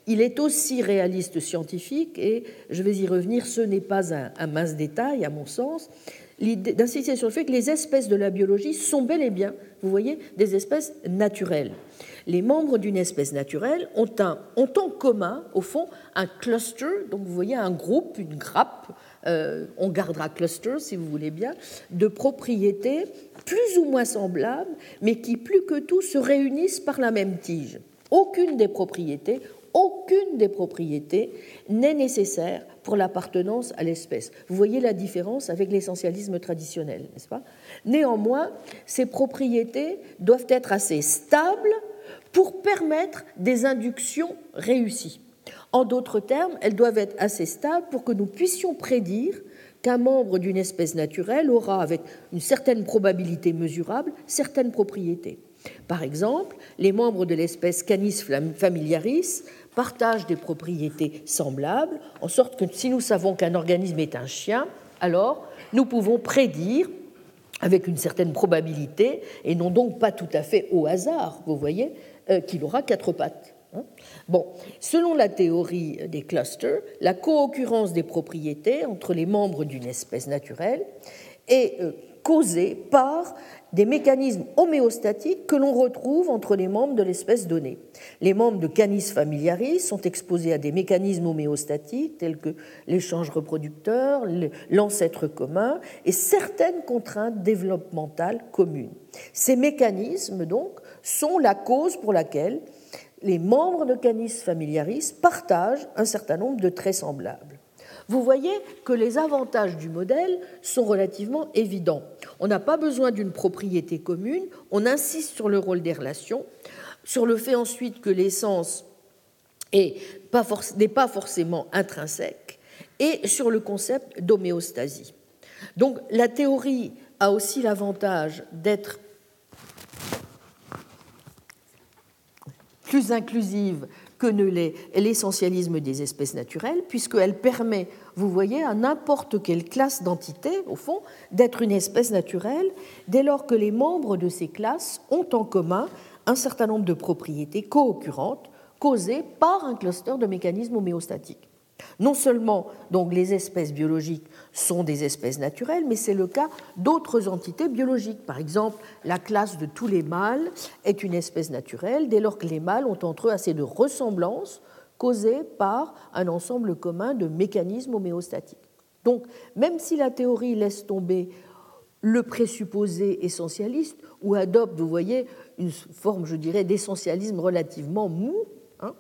il est aussi réaliste scientifique, et je vais y revenir, ce n'est pas un, mince détail à mon sens, d'insister sur le fait que les espèces de la biologie sont bel et bien, vous voyez, des espèces naturelles. Les membres d'une espèce naturelle ont, un, ont en commun, au fond, un cluster, donc vous voyez un groupe, une grappe, euh, on gardera cluster si vous voulez bien, de propriétés plus ou moins semblables, mais qui plus que tout se réunissent par la même tige. Aucune des propriétés, n'est nécessaire pour l'appartenance à l'espèce. Vous voyez la différence avec l'essentialisme traditionnel, n'est-ce pas? Néanmoins, ces propriétés doivent être assez stables pour permettre des inductions réussies. En d'autres termes, elles doivent être assez stables pour que nous puissions prédire qu'un membre d'une espèce naturelle aura, avec une certaine probabilité mesurable, certaines propriétés. Par exemple, les membres de l'espèce Canis familiaris partagent des propriétés semblables, en sorte que si nous savons qu'un organisme est un chien, alors nous pouvons prédire avec une certaine probabilité, et non donc pas tout à fait au hasard, vous voyez, euh, qu'il aura quatre pattes. Hein. Bon, selon la théorie des clusters, la co-occurrence des propriétés entre les membres d'une espèce naturelle est euh, causée par des mécanismes homéostatiques que l'on retrouve entre les membres de l'espèce donnée. Les membres de Canis familiaris sont exposés à des mécanismes homéostatiques tels que l'échange reproducteur, l'ancêtre commun et certaines contraintes développementales communes. Ces mécanismes, donc, sont la cause pour laquelle les membres de Canis familiaris partagent un certain nombre de traits semblables. Vous voyez que les avantages du modèle sont relativement évidents. On n'a pas besoin d'une propriété commune, on insiste sur le rôle des relations, sur le fait ensuite que l'essence n'est pas, forcément intrinsèque, et sur le concept d'homéostasie. Donc la théorie a aussi l'avantage d'être plus inclusive que ne l'est l'essentialisme des espèces naturelles, puisqu'elle permet, vous voyez, à n'importe quelle classe d'entité, au fond, d'être une espèce naturelle, dès lors que les membres de ces classes ont en commun un certain nombre de propriétés co-occurrentes causées par un cluster de mécanismes homéostatiques. Non seulement donc les espèces biologiques sont des espèces naturelles, mais c'est le cas d'autres entités biologiques. Par exemple, la classe de tous les mâles est une espèce naturelle dès lors que les mâles ont entre eux assez de ressemblances causées par un ensemble commun de mécanismes homéostatiques. Donc, même si la théorie laisse tomber le présupposé essentialiste ou adopte, vous voyez, une forme, je dirais, d'essentialisme relativement mou, hein,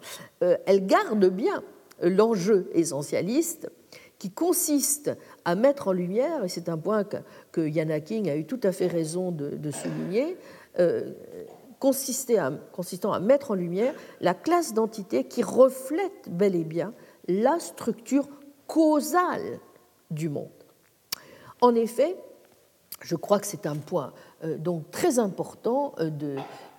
euh, elle garde bien l'enjeu essentialiste qui consiste à mettre en lumière, et c'est un point que, que, Yana King a eu tout à fait raison de, souligner, euh, consistant à mettre en lumière la classe d'entités qui reflète bel et bien la structure causale du monde. En effet, je crois que c'est un point donc très important euh,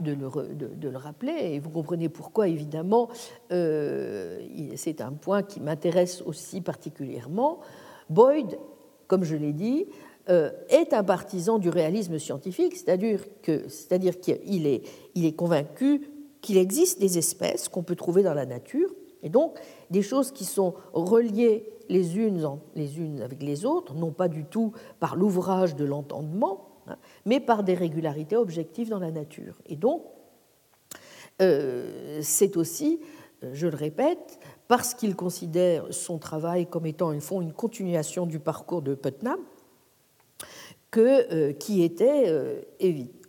de, le, rappeler, et vous comprenez pourquoi, évidemment, euh, c'est un point qui m'intéresse aussi particulièrement. Boyd, comme je l'ai dit, est un partisan du réalisme scientifique, c'est-à-dire qu'il est, est convaincu qu'il existe des espèces qu'on peut trouver dans la nature, et donc des choses qui sont reliées les unes, les unes avec les autres, non pas du tout par l'ouvrage de l'entendement, mais par des régularités objectives dans la nature. Et donc, euh, c'est aussi, euh, je le répète, parce qu'il considère son travail comme étant une, continuation du parcours de Putnam, que, euh, qui était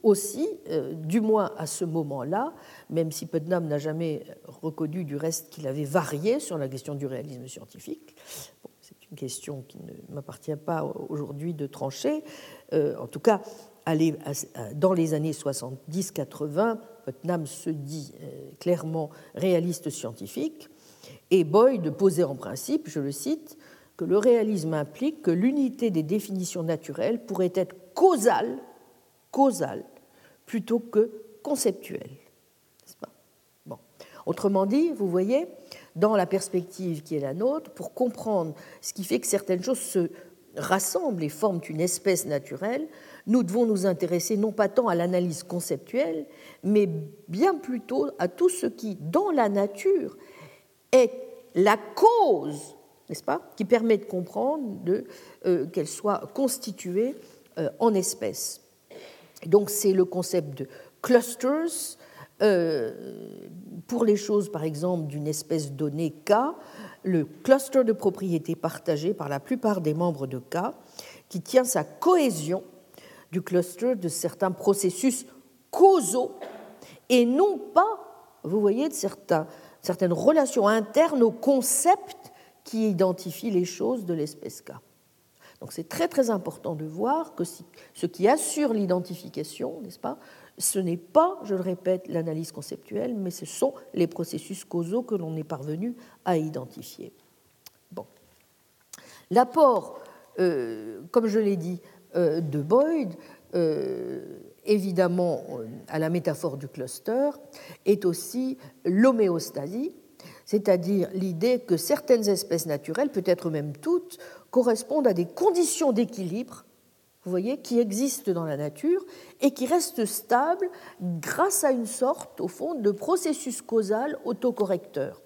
aussi, du moins à ce moment-là, même si Putnam n'a jamais reconnu du reste qu'il avait varié sur la question du réalisme scientifique. c'est une question qui ne m'appartient pas aujourd'hui de trancher. En tout cas, dans les années 70-80, Putnam se dit euh, clairement réaliste scientifique, et Boyd posait en principe, je le cite, que le réalisme implique que l'unité des définitions naturelles pourrait être causale, causale plutôt que conceptuelle. Autrement dit, vous voyez, dans la perspective qui est la nôtre, pour comprendre ce qui fait que certaines choses se rassemblent et forment une espèce naturelle, nous devons nous intéresser non pas tant à l'analyse conceptuelle, mais bien plutôt à tout ce qui, dans la nature, est la cause, n'est-ce pas, qui permet de comprendre euh, qu'elle soit constituée euh, en espèces. Donc c'est le concept de clusters, euh, pour les choses, par exemple, d'une espèce donnée K, le cluster de propriétés partagé par la plupart des membres de K, qui tient sa cohésion du cluster de certains processus causaux et non pas, vous voyez, de certaines relations internes au concept qui identifie les choses de l'espèce K. Donc c'est très très important de voir que ce qui assure l'identification, n'est-ce pas, ce n'est pas, je le répète, l'analyse conceptuelle, mais ce sont les processus causaux que l'on est parvenu à identifier. Bon. L'apport, euh, comme je l'ai dit, de Boyd, euh, évidemment à la métaphore du cluster, est aussi l'homéostasie, c'est-à-dire l'idée que certaines espèces naturelles, peut-être même toutes, correspondent à des conditions d'équilibre vous voyez, qui existe dans la nature et qui reste stable grâce à une sorte, au fond, de processus causal autocorrecteur.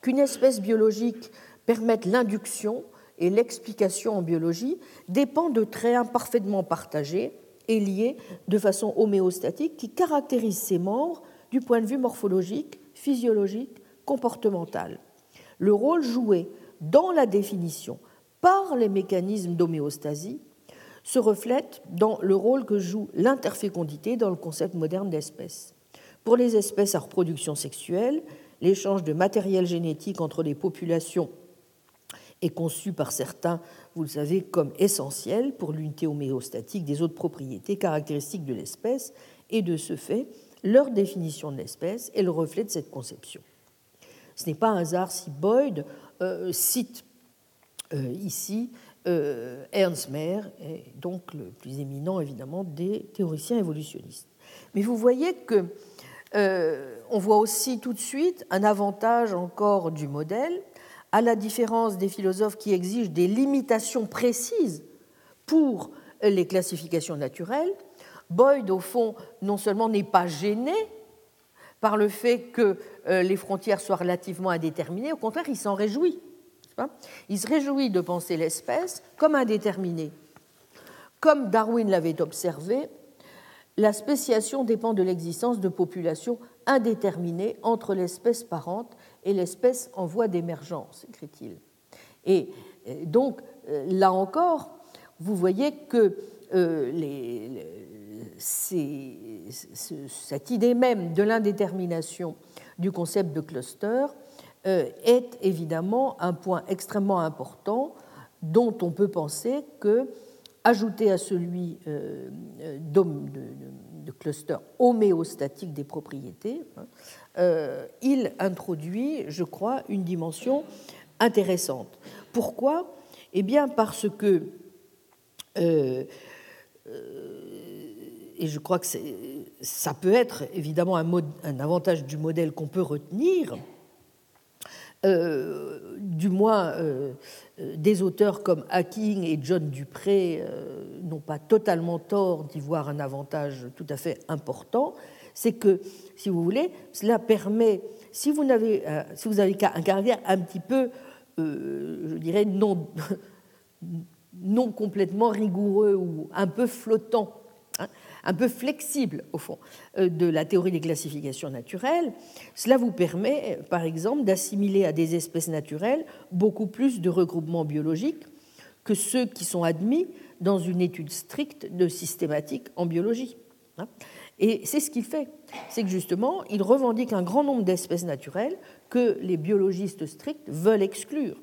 Qu'une espèce biologique permette l'induction et l'explication en biologie dépend de traits imparfaitement partagés et liés de façon homéostatique qui caractérisent ses membres du point de vue morphologique, physiologique, comportemental. Le rôle joué dans la définition par les mécanismes d'homéostasie se reflète dans le rôle que joue l'interfécondité dans le concept moderne d'espèce. Pour les espèces à reproduction sexuelle, l'échange de matériel génétique entre les populations est conçu par certains, vous le savez, comme essentiel pour l'unité homéostatique des autres propriétés caractéristiques de l'espèce, et de ce fait, leur définition de l'espèce est le reflet de cette conception. Ce n'est pas un hasard si Boyd euh, cite euh, ici euh, Ernst Mayr, donc le plus éminent évidemment des théoriciens évolutionnistes. Mais vous voyez que on voit aussi tout de suite un avantage encore du modèle, à la différence des philosophes qui exigent des limitations précises pour les classifications naturelles, Boyd, au fond, non seulement n'est pas gêné par le fait que euh, les frontières soient relativement indéterminées, au contraire, il s'en réjouit. Il se réjouit de penser l'espèce comme indéterminée. Comme Darwin l'avait observé, la spéciation dépend de l'existence de populations indéterminées entre l'espèce parente et l'espèce en voie d'émergence, écrit-il. Et euh, donc, euh, là encore, vous voyez que les, cette idée même de l'indétermination du concept de cluster euh, est évidemment un point extrêmement important dont on peut penser que, ajouté à celui euh, de, cluster homéostatique des propriétés, hein, euh, il introduit, je crois, une dimension intéressante. Pourquoi? Eh bien parce que et je crois que ça peut être évidemment un, avantage du modèle qu'on peut retenir, euh, du moins euh, des auteurs comme Hacking et John Dupré euh, n'ont pas totalement tort d'y voir un avantage tout à fait important, c'est que, si vous voulez, cela permet, si vous, n'avez, si vous avez un caractère un petit peu, je dirais, [laughs] non, complètement rigoureux ou un peu flottant, un peu flexible, au fond, euh, de la théorie des classifications naturelles. Cela vous permet, par exemple, d'assimiler à des espèces naturelles beaucoup plus de regroupements biologiques que ceux qui sont admis dans une étude stricte de systématique en biologie. Hein. Et c'est ce qu'il fait. C'est que justement, il revendique un grand nombre d'espèces naturelles que les biologistes stricts veulent exclure.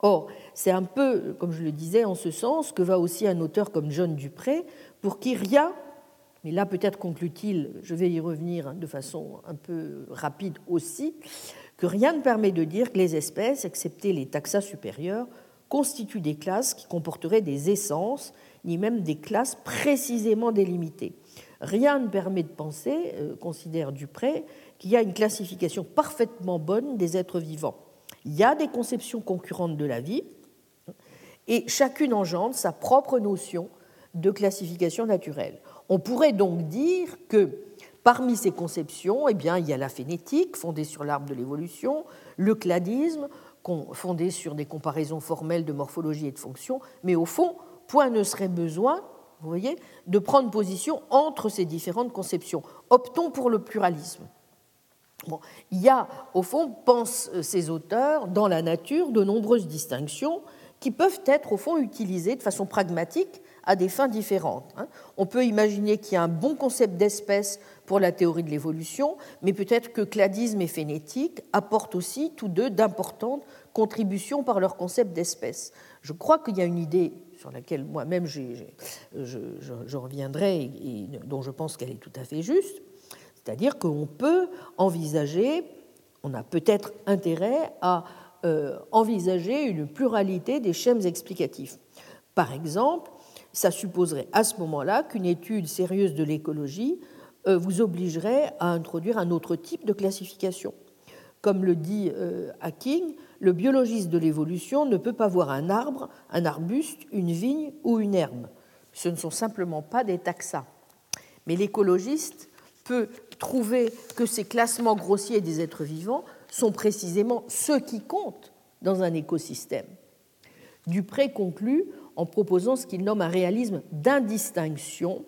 Or, c'est un peu, comme je le disais, en ce sens que va aussi un auteur comme John Dupré, pour qui rien mais là peut-être conclut-il, je vais y revenir de façon un peu rapide aussi, que rien ne permet de dire que les espèces, excepté les taxa supérieurs, constituent des classes qui comporteraient des essences, ni même des classes précisément délimitées. Rien ne permet de penser, euh, considère Dupré, qu'il y a une classification parfaitement bonne des êtres vivants. Il y a des conceptions concurrentes de la vie, et chacune engendre sa propre notion de classification naturelle. On pourrait donc dire que parmi ces conceptions, eh il y a la phénétique, fondée sur l'arbre de l'évolution, le cladisme, fondé sur des comparaisons formelles de morphologie et de fonction, mais au fond, point ne serait besoin, vous voyez, de prendre position entre ces différentes conceptions. Optons pour le pluralisme. Il y a, au fond, pensent ces auteurs, dans la nature, de nombreuses distinctions qui peuvent être, au fond, utilisées de façon pragmatique à des fins différentes. Hein. On peut imaginer qu'il y a un bon concept d'espèce pour la théorie de l'évolution, mais peut-être que cladisme et phénétique apportent aussi tous deux d'importantes contributions par leur concept d'espèce. Je crois qu'il y a une idée sur laquelle moi-même je, reviendrai et, dont je pense qu'elle est tout à fait juste, c'est-à-dire qu'on peut envisager, on a peut-être intérêt à euh, envisager une pluralité des schèmes explicatifs. Par exemple, ça supposerait à ce moment-là qu'une étude sérieuse de l'écologie euh, vous obligerait à introduire un autre type de classification. Comme le dit euh, Hacking, le biologiste de l'évolution ne peut pas voir un arbre, un arbuste, une vigne ou une herbe. ce ne sont simplement pas des taxa. Mais l'écologiste peut trouver que ces classements grossiers des êtres vivants sont précisément ceux qui comptent dans un écosystème. Dupré conclut en proposant ce qu'il nomme un réalisme d'indistinction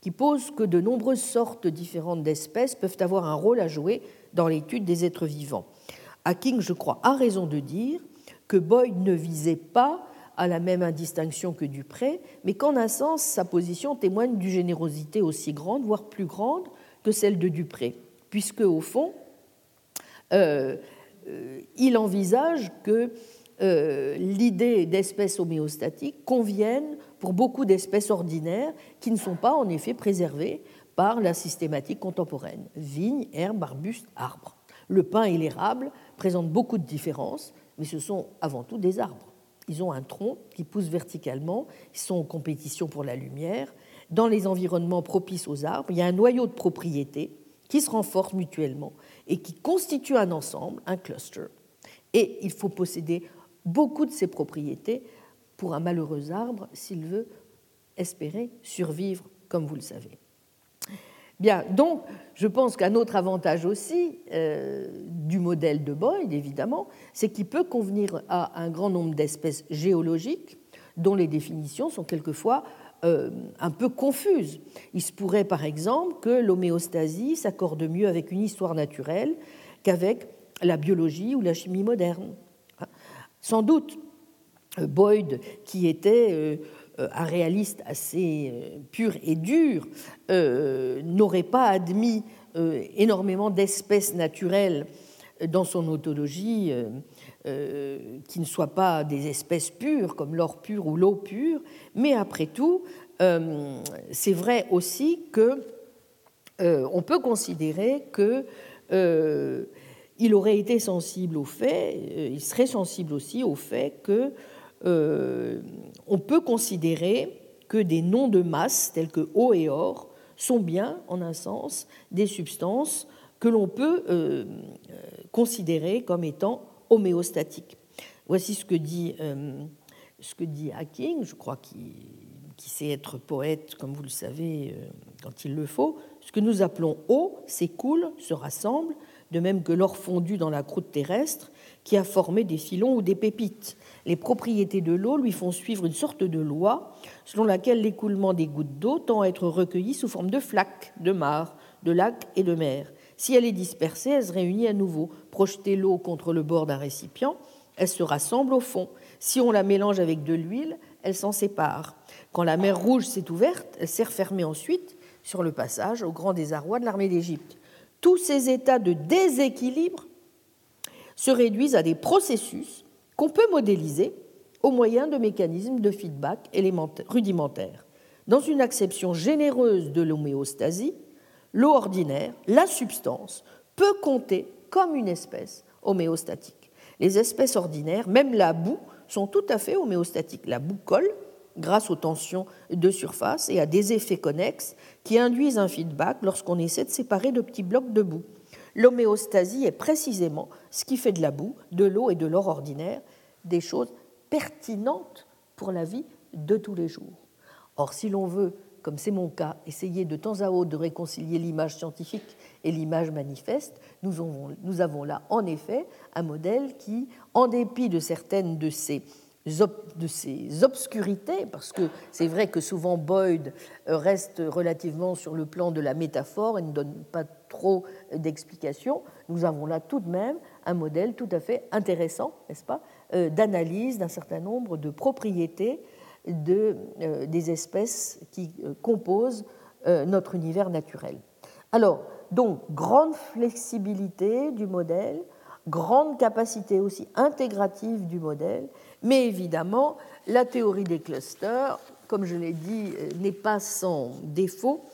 qui pose que de nombreuses sortes différentes d'espèces peuvent avoir un rôle à jouer dans l'étude des êtres vivants. Hacking, je crois, a raison de dire que Boyd ne visait pas à la même indistinction que Dupré, mais qu'en un sens, sa position témoigne d'une générosité aussi grande, voire plus grande, que celle de Dupré, puisque, au fond, euh, euh, il envisage que euh, l'idée d'espèces homéostatiques convienne pour beaucoup d'espèces ordinaires qui ne sont pas en effet préservées par la systématique contemporaine. Vignes, herbes, arbustes, arbres. Le pin et l'érable présentent beaucoup de différences, mais ce sont avant tout des arbres. Ils ont un tronc qui pousse verticalement, ils sont en compétition pour la lumière. Dans les environnements propices aux arbres, il y a un noyau de propriétés qui se renforcent mutuellement et qui constituent un ensemble, un cluster. Et il faut posséder beaucoup de ces propriétés pour un malheureux arbre s'il veut espérer survivre, comme vous le savez. Bien, donc, je pense qu'un autre avantage aussi euh, du modèle de Boyd, évidemment, c'est qu'il peut convenir à un grand nombre d'espèces géologiques dont les définitions sont quelquefois euh, un peu confuses. Il se pourrait, par exemple, que l'homéostasie s'accorde mieux avec une histoire naturelle qu'avec la biologie ou la chimie moderne. Sans doute, euh, Boyd, qui était euh, un réaliste assez euh, pur et dur euh, n'aurait pas admis énormément d'espèces naturelles dans son autologie qui ne soient pas des espèces pures comme l'or pur ou l'eau pure, mais après tout, c'est vrai aussi que on peut considérer que il aurait été sensible au fait, il serait sensible aussi au fait que euh, on peut considérer que des noms de masse tels que eau et or sont bien, en un sens, des substances que l'on peut euh, euh, considérer comme étant homéostatiques. Voici ce que dit, ce que dit Hacking, je crois qu'il sait être poète, comme vous le savez, quand il le faut. Ce que nous appelons eau s'écoule, se rassemble, de même que l'or fondu dans la croûte terrestre, qui a formé des filons ou des pépites les propriétés de l'eau lui font suivre une sorte de loi selon laquelle l'écoulement des gouttes d'eau tend à être recueilli sous forme de flaques, de mares, de lacs et de mers. Si elle est dispersée, elle se réunit à nouveau. Projeter l'eau contre le bord d'un récipient, elle se rassemble au fond. Si on la mélange avec de l'huile, elle s'en sépare. Quand la mer Rouge s'est ouverte, elle s'est refermée ensuite sur le passage au grand désarroi de l'armée d'Égypte. Tous ces états de déséquilibre se réduisent à des processus qu'on peut modéliser au moyen de mécanismes de feedback rudimentaires. Dans une acception généreuse de l'homéostasie, l'eau ordinaire, la substance, peut compter comme une espèce homéostatique. Les espèces ordinaires, même la boue, sont tout à fait homéostatiques. La boue colle grâce aux tensions de surface et à des effets connexes qui induisent un feedback lorsqu'on essaie de séparer de petits blocs de boue. L'homéostasie est précisément ce qui fait de la boue, de l'eau et de l'or ordinaire des choses pertinentes pour la vie de tous les jours. Or, si l'on veut, comme c'est mon cas, essayer de temps à autre de réconcilier l'image scientifique et l'image manifeste, nous avons, là en effet un modèle qui, en dépit de certaines de ces de ces obscurités, parce que c'est vrai que souvent Boyd reste relativement sur le plan de la métaphore et ne donne pas trop d'explications, nous avons là tout de même un modèle tout à fait intéressant, n'est-ce pas, euh, d'analyse d'un certain nombre de propriétés de, euh, des espèces qui euh, composent notre univers naturel. Alors, donc, grande flexibilité du modèle, grande capacité aussi intégrative du modèle, mais évidemment, la théorie des clusters, comme je l'ai dit, n'est pas sans défaut,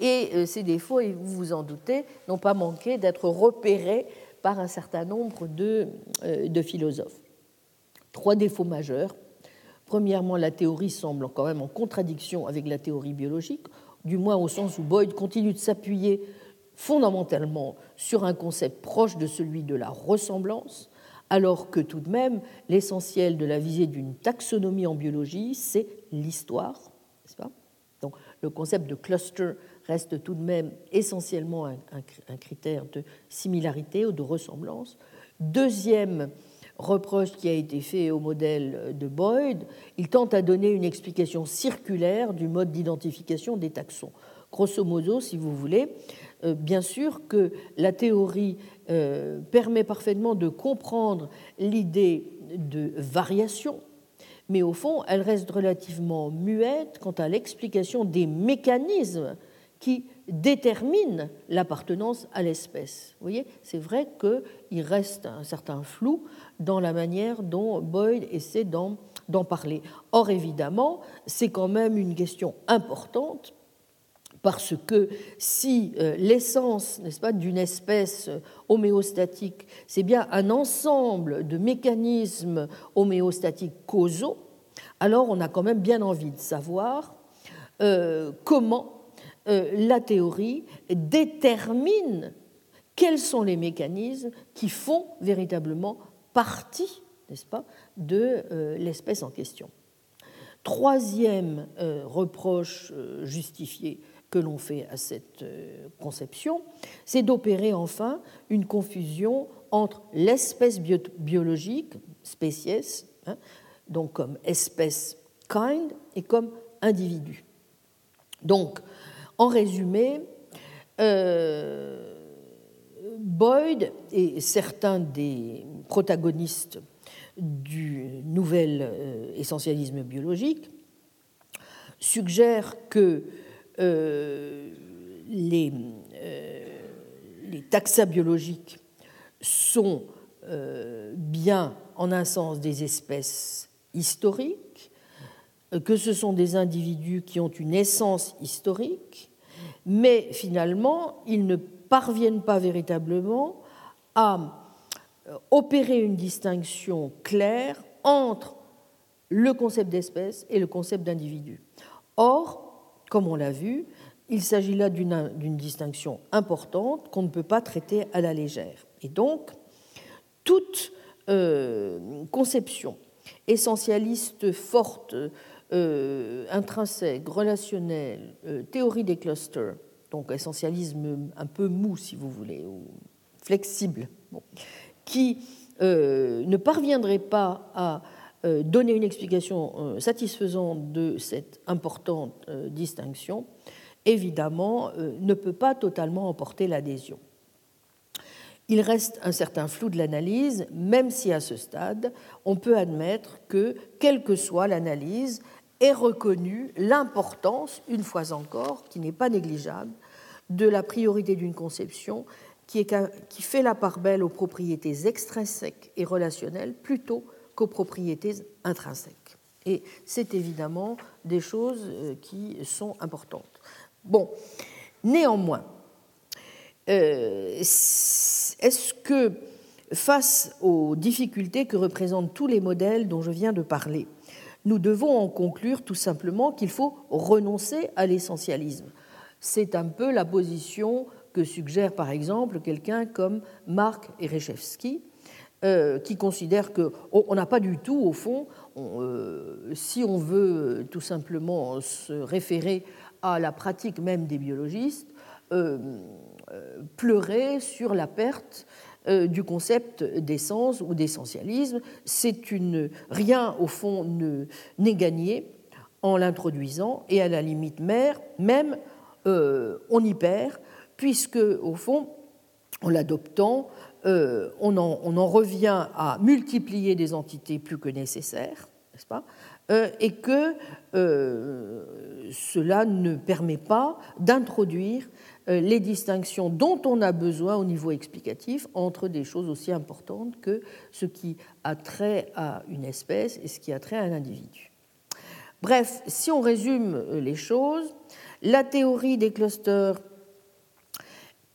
et ces défauts, et vous vous en doutez, n'ont pas manqué d'être repérés par un certain nombre de, de philosophes. Trois défauts majeurs. Premièrement, la théorie semble quand même en contradiction avec la théorie biologique, du moins au sens où Boyd continue de s'appuyer fondamentalement sur un concept proche de celui de la ressemblance, alors que tout de même l'essentiel de la visée d'une taxonomie en biologie, c'est l'histoire, le concept de cluster reste tout de même essentiellement un, critère de similarité ou de ressemblance. Deuxième reproche qui a été fait au modèle de Boyd, il tente à donner une explication circulaire du mode d'identification des taxons. Grosso modo, si vous voulez, euh, bien sûr que la théorie euh, permet parfaitement de comprendre l'idée de variation, mais au fond, elle reste relativement muette quant à l'explication des mécanismes qui déterminent l'appartenance à l'espèce. Vous voyez, c'est vrai qu'il reste un certain flou dans la manière dont Boyd essaie d'en parler. Or, évidemment, c'est quand même une question importante parce que si euh, l'essence, n'est-ce pas, d'une espèce homéostatique, c'est bien un ensemble de mécanismes homéostatiques causaux, alors on a quand même bien envie de savoir euh, comment euh, la théorie détermine quels sont les mécanismes qui font véritablement partie, n'est-ce pas, de l'espèce en question. Troisième reproche justifié que l'on fait à cette euh, conception, c'est d'opérer enfin une confusion entre l'espèce biologique, species, hein, donc comme espèce kind, et comme individu. Donc, en résumé, euh, Boyd et certains des protagonistes du nouvel euh, essentialisme biologique suggèrent que les, euh, les taxa biologiques sont euh, bien, en un sens, des espèces historiques, que ce sont des individus qui ont une essence historique, mais finalement, ils ne parviennent pas véritablement à opérer une distinction claire entre le concept d'espèce et le concept d'individu. Or, comme on l'a vu, il s'agit là d'une distinction importante qu'on ne peut pas traiter à la légère. Et donc, toute euh, conception essentialiste forte, euh, intrinsèque, relationnelle, euh, théorie des clusters, donc essentialisme un peu mou si vous voulez, ou flexible, qui ne parviendrait pas à donner une explication euh, satisfaisante de cette importante euh, distinction, évidemment, ne peut pas totalement emporter l'adhésion. Il reste un certain flou de l'analyse, même si à ce stade, on peut admettre que, quelle que soit l'analyse, est reconnue l'importance, une fois encore, qui n'est pas négligeable, de la priorité d'une conception qui fait la part belle aux propriétés extrinsèques et relationnelles plutôt qu'aux propriétés intrinsèques. Et c'est évidemment des choses euh, qui sont importantes. Bon, néanmoins, euh, est-ce que face aux difficultés que représentent tous les modèles dont je viens de parler, nous devons en conclure tout simplement qu'il faut renoncer à l'essentialisme? C'est un peu la position que suggère par exemple quelqu'un comme Marc Erechevski, euh, qui considère qu'on n'a pas du tout, au fond, euh, si on veut tout simplement se référer à la pratique même des biologistes, euh, pleurer sur la perte du concept d'essence ou d'essentialisme. C'est une rien au fond n'est gagné en l'introduisant et à la limite même on y perd puisque au fond en l'adoptant euh, on, en, revient à multiplier des entités plus que nécessaires, n'est-ce pas? Euh, et que euh, cela ne permet pas d'introduire les distinctions dont on a besoin au niveau explicatif entre des choses aussi importantes que ce qui a trait à une espèce et ce qui a trait à un individu. Bref, si on résume les choses, la théorie des clusters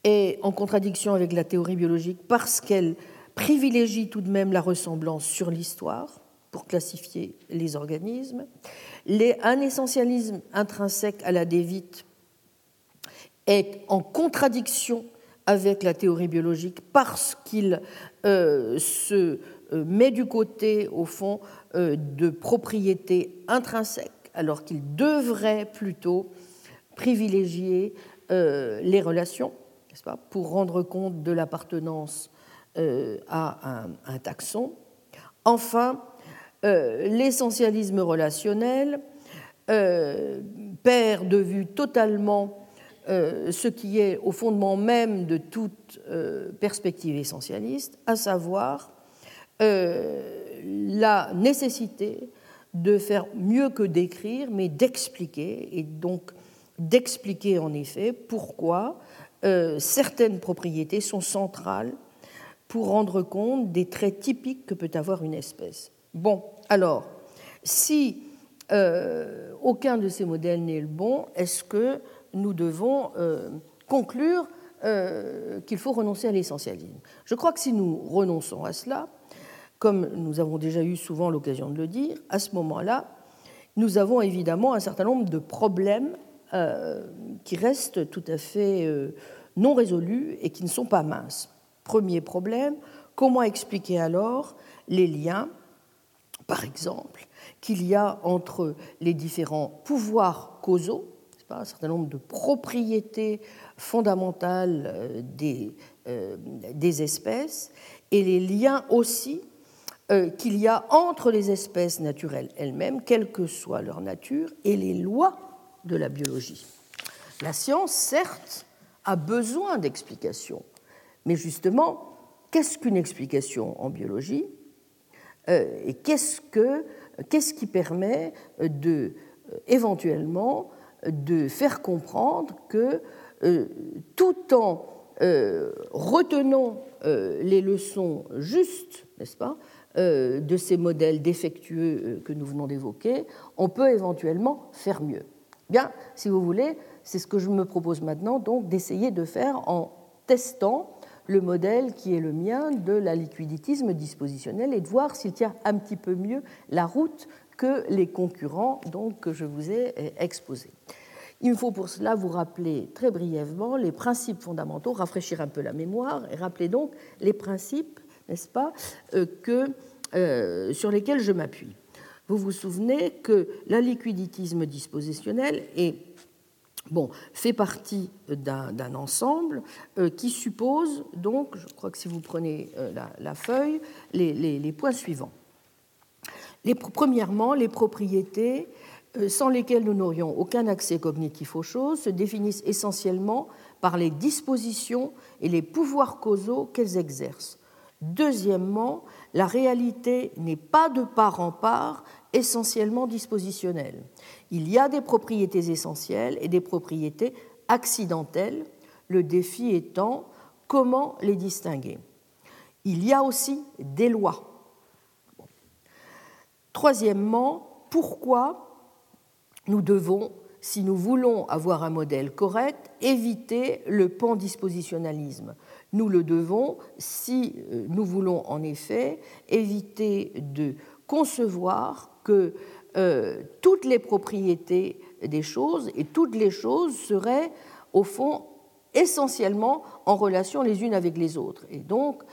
est en contradiction avec la théorie biologique parce qu'elle privilégie tout de même la ressemblance sur l'histoire pour classifier les organismes. un essentialisme intrinsèque à la dévite est en contradiction avec la théorie biologique parce qu'il euh, se euh, met du côté, au fond, euh, de propriétés intrinsèques alors qu'il devrait plutôt privilégier les relations, pour rendre compte de l'appartenance euh, à un, taxon. Enfin, euh, l'essentialisme relationnel perd de vue totalement ce qui est au fondement même de toute perspective essentialiste, à savoir la nécessité de faire mieux que d'écrire, mais d'expliquer, et donc d'expliquer en effet pourquoi euh, certaines propriétés sont centrales pour rendre compte des traits typiques que peut avoir une espèce. Bon, alors, si euh, aucun de ces modèles n'est le bon, est-ce que nous devons euh, conclure qu'il faut renoncer à l'essentialisme? Je crois que si nous renonçons à cela, comme nous avons déjà eu souvent l'occasion de le dire, à ce moment-là, nous avons évidemment un certain nombre de problèmes qui restent tout à fait euh, non résolus et qui ne sont pas minces. Premier problème, comment expliquer alors les liens, par exemple, qu'il y a entre les différents pouvoirs causaux, un certain nombre de propriétés fondamentales euh, des, espèces, et les liens aussi euh, qu'il y a entre les espèces naturelles elles-mêmes, quelle que soit leur nature, et les lois de la biologie. La science, certes, a besoin d'explications, mais justement, qu'est-ce qu'une explication en biologie? Euh, et qu'est-ce, que, qu'est-ce qui permet de, euh, éventuellement de faire comprendre que tout en retenant les leçons justes, n'est-ce pas, euh, de ces modèles défectueux euh, que nous venons d'évoquer, on peut éventuellement faire mieux. Bien, si vous voulez, c'est ce que je me propose maintenant d'essayer de faire en testant le modèle qui est le mien de la liquiditisme dispositionnel et de voir s'il tient un petit peu mieux la route que les concurrents que je vous ai euh, exposés. Il me faut pour cela vous rappeler très brièvement les principes fondamentaux, rafraîchir un peu la mémoire et rappeler donc les principes n'est-ce pas, euh, euh, sur lesquels je m'appuie. Vous vous souvenez que la liquiditisme dispositionnel est, bon, fait partie d'un ensemble euh, qui suppose donc, je crois que si vous prenez la, feuille, les, points suivants. Les, premièrement, les propriétés sans lesquelles nous n'aurions aucun accès cognitif aux choses se définissent essentiellement par les dispositions et les pouvoirs causaux qu'elles exercent. Deuxièmement, la réalité n'est pas de part en part essentiellement dispositionnelle. Il y a des propriétés essentielles et des propriétés accidentelles, le défi étant comment les distinguer. Il y a aussi des lois. Troisièmement, pourquoi nous devons, si nous voulons avoir un modèle correct, éviter le pan-dispositionnalisme nous le devons si euh, nous voulons en effet éviter de concevoir que euh, toutes les propriétés des choses et toutes les choses seraient au fond essentiellement en relation les unes avec les autres. Et donc,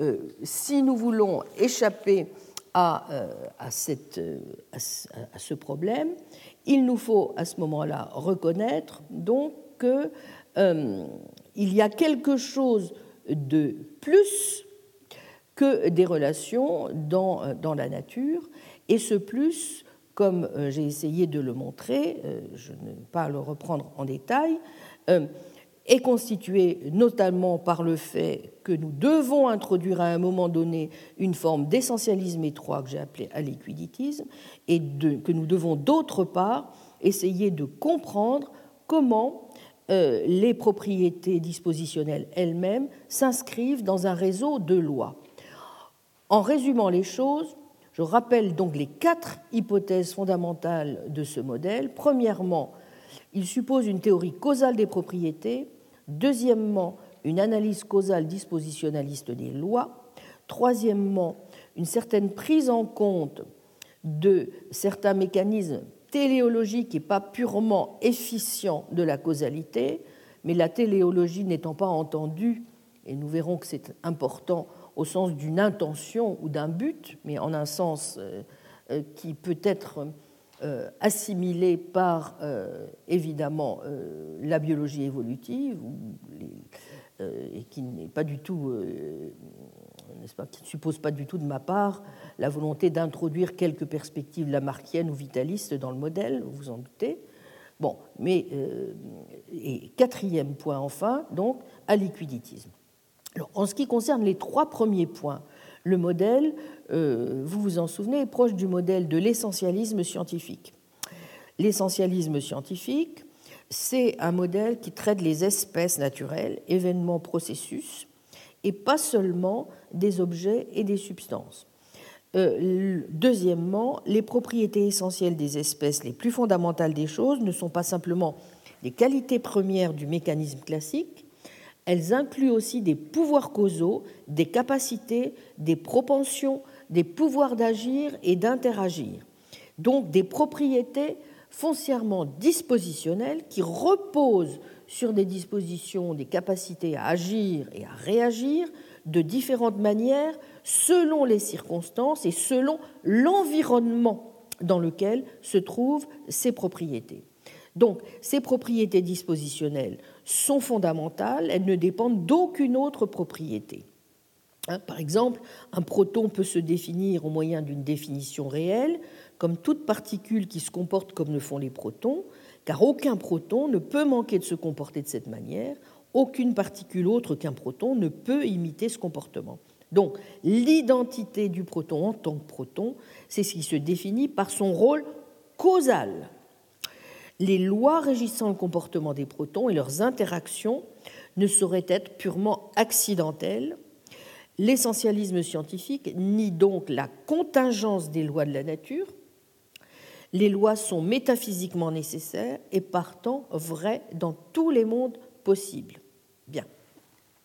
euh, si nous voulons échapper à, à, cette, à, ce problème, il nous faut à ce moment-là reconnaître donc que il y a quelque chose de plus que des relations dans, dans la nature, et ce plus, comme euh, j'ai essayé de le montrer, euh, je ne vais pas le reprendre en détail, euh, est constitué notamment par le fait que nous devons introduire à un moment donné une forme d'essentialisme étroit que j'ai appelé aliquiditisme, et que nous devons d'autre part essayer de comprendre comment les propriétés dispositionnelles elles-mêmes s'inscrivent dans un réseau de lois. En résumant les choses, je rappelle donc les quatre hypothèses fondamentales de ce modèle. Premièrement, il suppose une théorie causale des propriétés. Deuxièmement, une analyse causale dispositionnaliste des lois. Troisièmement, une certaine prise en compte de certains mécanismes téléologique et pas purement efficient de la causalité, mais la téléologie n'étant pas entendue, et nous verrons que c'est important au sens d'une intention ou d'un but, mais en un sens euh, euh, qui peut être euh, assimilé par évidemment la biologie évolutive et qui n'est pas du tout, qui ne suppose pas du tout de ma part la volonté d'introduire quelques perspectives lamarckiennes ou vitalistes dans le modèle, vous vous en doutez. Bon, mais et quatrième point enfin, donc, à liquiditisme. En ce qui concerne les trois premiers points, le modèle, euh, vous vous en souvenez, est proche du modèle de l'essentialisme scientifique. L'essentialisme scientifique, c'est un modèle qui traite les espèces naturelles, événements, processus, et pas seulement des objets et des substances. Euh, deuxièmement, les propriétés essentielles des espèces les plus fondamentales des choses ne sont pas simplement les qualités premières du mécanisme classique, elles incluent aussi des pouvoirs causaux, des capacités, des propensions, des pouvoirs d'agir et d'interagir. Donc des propriétés foncièrement dispositionnelles qui reposent sur des dispositions, des capacités à agir et à réagir de différentes manières selon les circonstances et selon l'environnement dans lequel se trouvent ces propriétés. Donc, ces propriétés dispositionnelles sont fondamentales, elles ne dépendent d'aucune autre propriété. Hein, par exemple, un proton peut se définir au moyen d'une définition réelle, comme toute particule qui se comporte comme le font les protons, car aucun proton ne peut manquer de se comporter de cette manière, aucune particule autre qu'un proton ne peut imiter ce comportement. Donc, l'identité du proton en tant que proton, c'est ce qui se définit par son rôle causal les lois régissant le comportement des protons et leurs interactions ne sauraient être purement accidentelles. L'essentialisme scientifique nie donc la contingence des lois de la nature. Les lois sont métaphysiquement nécessaires et partant vraies dans tous les mondes possibles. Bien.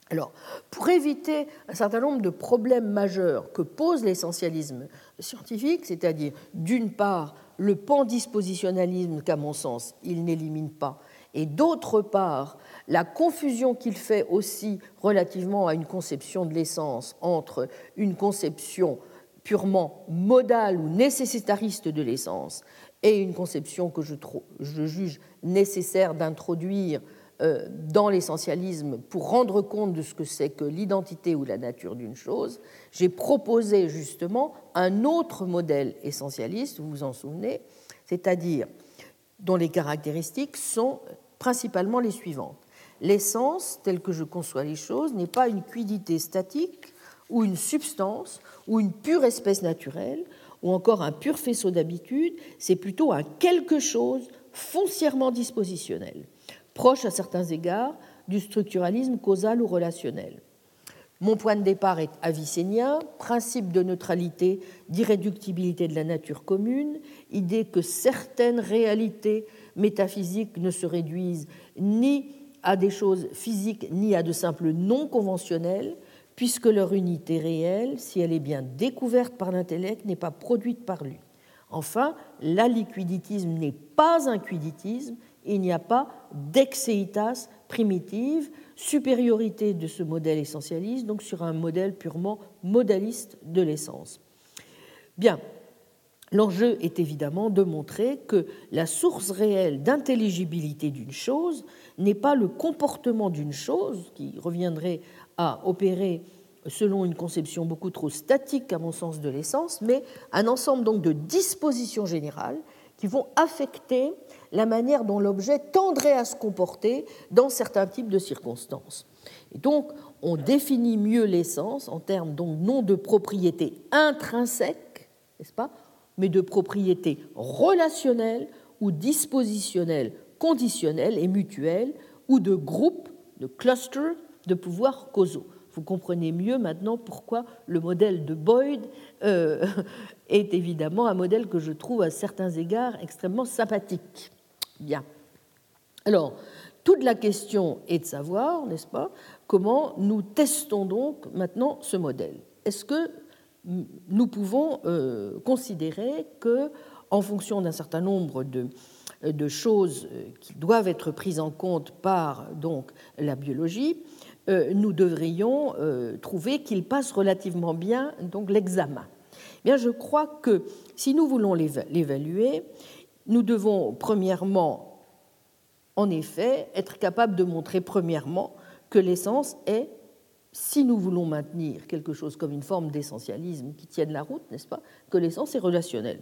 Alors, pour éviter un certain nombre de problèmes majeurs que pose l'essentialisme c'est-à-dire d'une part le pan-dispositionnalisme qu'à mon sens il n'élimine pas, et d'autre part la confusion qu'il fait aussi relativement à une conception de l'essence entre une conception purement modale ou nécessitariste de l'essence et une conception que je, je juge nécessaire d'introduire dans l'essentialisme pour rendre compte de ce que c'est que l'identité ou la nature d'une chose, j'ai proposé justement un autre modèle essentialiste, vous vous en souvenez, c'est-à-dire dont les caractéristiques sont principalement les suivantes. L'essence, telle que je conçois les choses, n'est pas une quiddité statique ou une substance ou une pure espèce naturelle ou encore un pur faisceau d'habitude, c'est plutôt un quelque chose foncièrement dispositionnel proche à certains égards du structuralisme causal ou relationnel. Mon point de départ est avicénien, principe de neutralité, d'irréductibilité de la nature commune, idée que certaines réalités métaphysiques ne se réduisent ni à des choses physiques ni à de simples non conventionnels, puisque leur unité réelle, si elle est bien découverte par l'intellect, n'est pas produite par lui. Enfin, l'aliquiditisme n'est pas un quiditisme, il n'y a pas d'exeitas primitive, supériorité de ce modèle essentialiste, donc sur un modèle purement modaliste de l'essence. Bien, l'enjeu est évidemment de montrer que la source réelle d'intelligibilité d'une chose n'est pas le comportement d'une chose, qui reviendrait à opérer selon une conception beaucoup trop statique à mon sens de l'essence, mais un ensemble donc de dispositions générales qui vont affecter la manière dont l'objet tendrait à se comporter dans certains types de circonstances. Et donc, on définit mieux l'essence en termes donc non de propriété intrinsèque, n'est-ce pas, mais de propriété relationnelle ou dispositionnelle, conditionnelle et mutuelle, ou de groupe, de cluster de pouvoirs causaux. Vous comprenez mieux maintenant pourquoi le modèle de Boyd euh, [laughs] est évidemment un modèle que je trouve à certains égards extrêmement sympathique. Bien. Alors, toute la question est de savoir, n'est-ce pas, comment nous testons donc maintenant ce modèle. Est-ce que nous pouvons euh, considérer que, en fonction d'un certain nombre de, choses euh, qui doivent être prises en compte par la biologie, euh, nous devrions trouver qu'il passe relativement bien donc l'examen. Bien, je crois que si nous voulons l'évaluer, nous devons premièrement, en effet, être capables de montrer premièrement que l'essence est, si nous voulons maintenir quelque chose comme une forme d'essentialisme qui tienne la route, n'est-ce pas, que l'essence est relationnelle.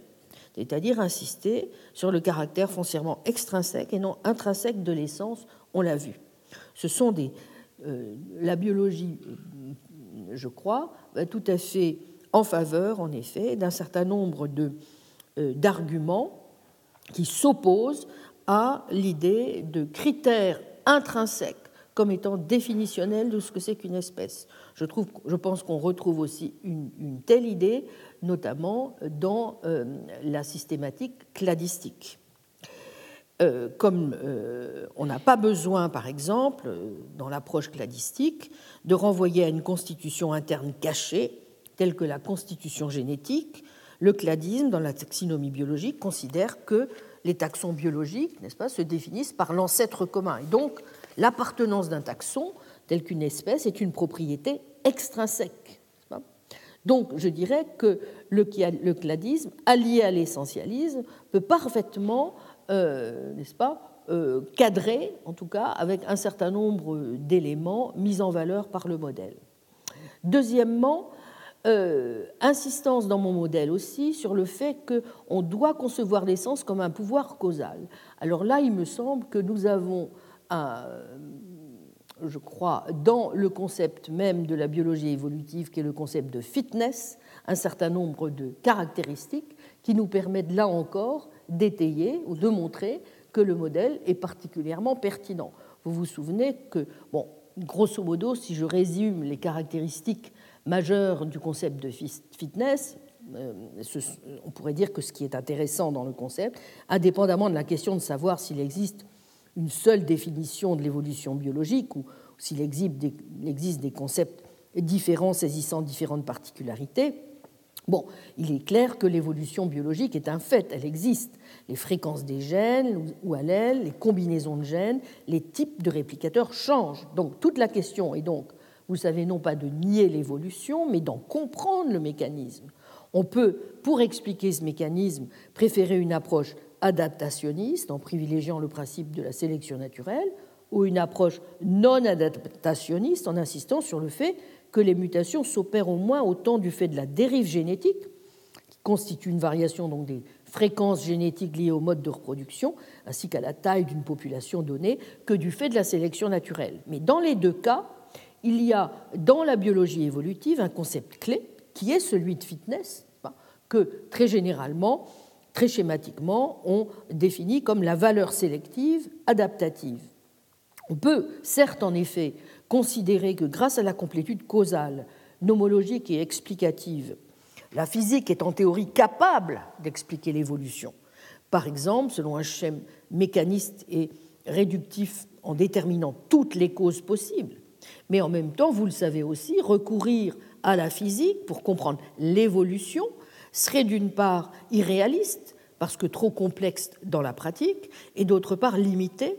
C'est-à-dire insister sur le caractère foncièrement extrinsèque et non intrinsèque de l'essence, on l'a vu. Ce sont des. Euh, la biologie, je crois, tout à fait en faveur, en effet, d'un certain nombre euh, d'arguments qui s'opposent à l'idée de critères intrinsèques comme étant définitionnels de ce que c'est qu'une espèce. Je, pense qu'on retrouve aussi une, telle idée, notamment dans euh, la systématique cladistique. Euh, comme on n'a pas besoin, par exemple, dans l'approche cladistique, de renvoyer à une constitution interne cachée, telle que la constitution génétique, le cladisme, dans la taxinomie biologique, considère que les taxons biologiques, n'est-ce pas, se définissent par l'ancêtre commun. Et donc, l'appartenance d'un taxon, tel qu'une espèce, est une propriété extrinsèque. Donc, je dirais que le, cladisme, allié à l'essentialisme, peut parfaitement, euh, n'est-ce pas, euh, cadrer, en tout cas, avec un certain nombre d'éléments mis en valeur par le modèle. Deuxièmement, euh, insistance dans mon modèle aussi sur le fait qu'on doit concevoir l'essence comme un pouvoir causal. Alors là, il me semble que nous avons, je crois, dans le concept même de la biologie évolutive, qui est le concept de fitness, un certain nombre de caractéristiques qui nous permettent là encore d'étayer ou de montrer que le modèle est particulièrement pertinent. Vous vous souvenez que, bon, grosso modo, si je résume les caractéristiques majeur du concept de fitness, euh, on pourrait dire que ce qui est intéressant dans le concept, indépendamment de la question de savoir s'il existe une seule définition de l'évolution biologique ou s'il existe des concepts différents saisissant différentes particularités, bon, il est clair que l'évolution biologique est un fait, elle existe. Les fréquences des gènes ou allèles, les combinaisons de gènes, les types de réplicateurs changent. Donc toute la question est donc vous savez, non pas de nier l'évolution, mais d'en comprendre le mécanisme. On peut, pour expliquer ce mécanisme, préférer une approche adaptationniste en privilégiant le principe de la sélection naturelle, ou une approche non adaptationniste en insistant sur le fait que les mutations s'opèrent au moins autant du fait de la dérive génétique, qui constitue une variation donc des fréquences génétiques liées au mode de reproduction, ainsi qu'à la taille d'une population donnée, que du fait de la sélection naturelle. Mais dans les deux cas, il y a dans la biologie évolutive un concept clé qui est celui de fitness, que très généralement, très schématiquement, on définit comme la valeur sélective adaptative. On peut certes en effet considérer que grâce à la complétude causale, nomologique et explicative, la physique est en théorie capable d'expliquer l'évolution. Par exemple, selon un schéma mécaniste et réductif en déterminant toutes les causes possibles, mais en même temps, vous le savez aussi, recourir à la physique pour comprendre l'évolution serait d'une part irréaliste, parce que trop complexe dans la pratique, et d'autre part limité,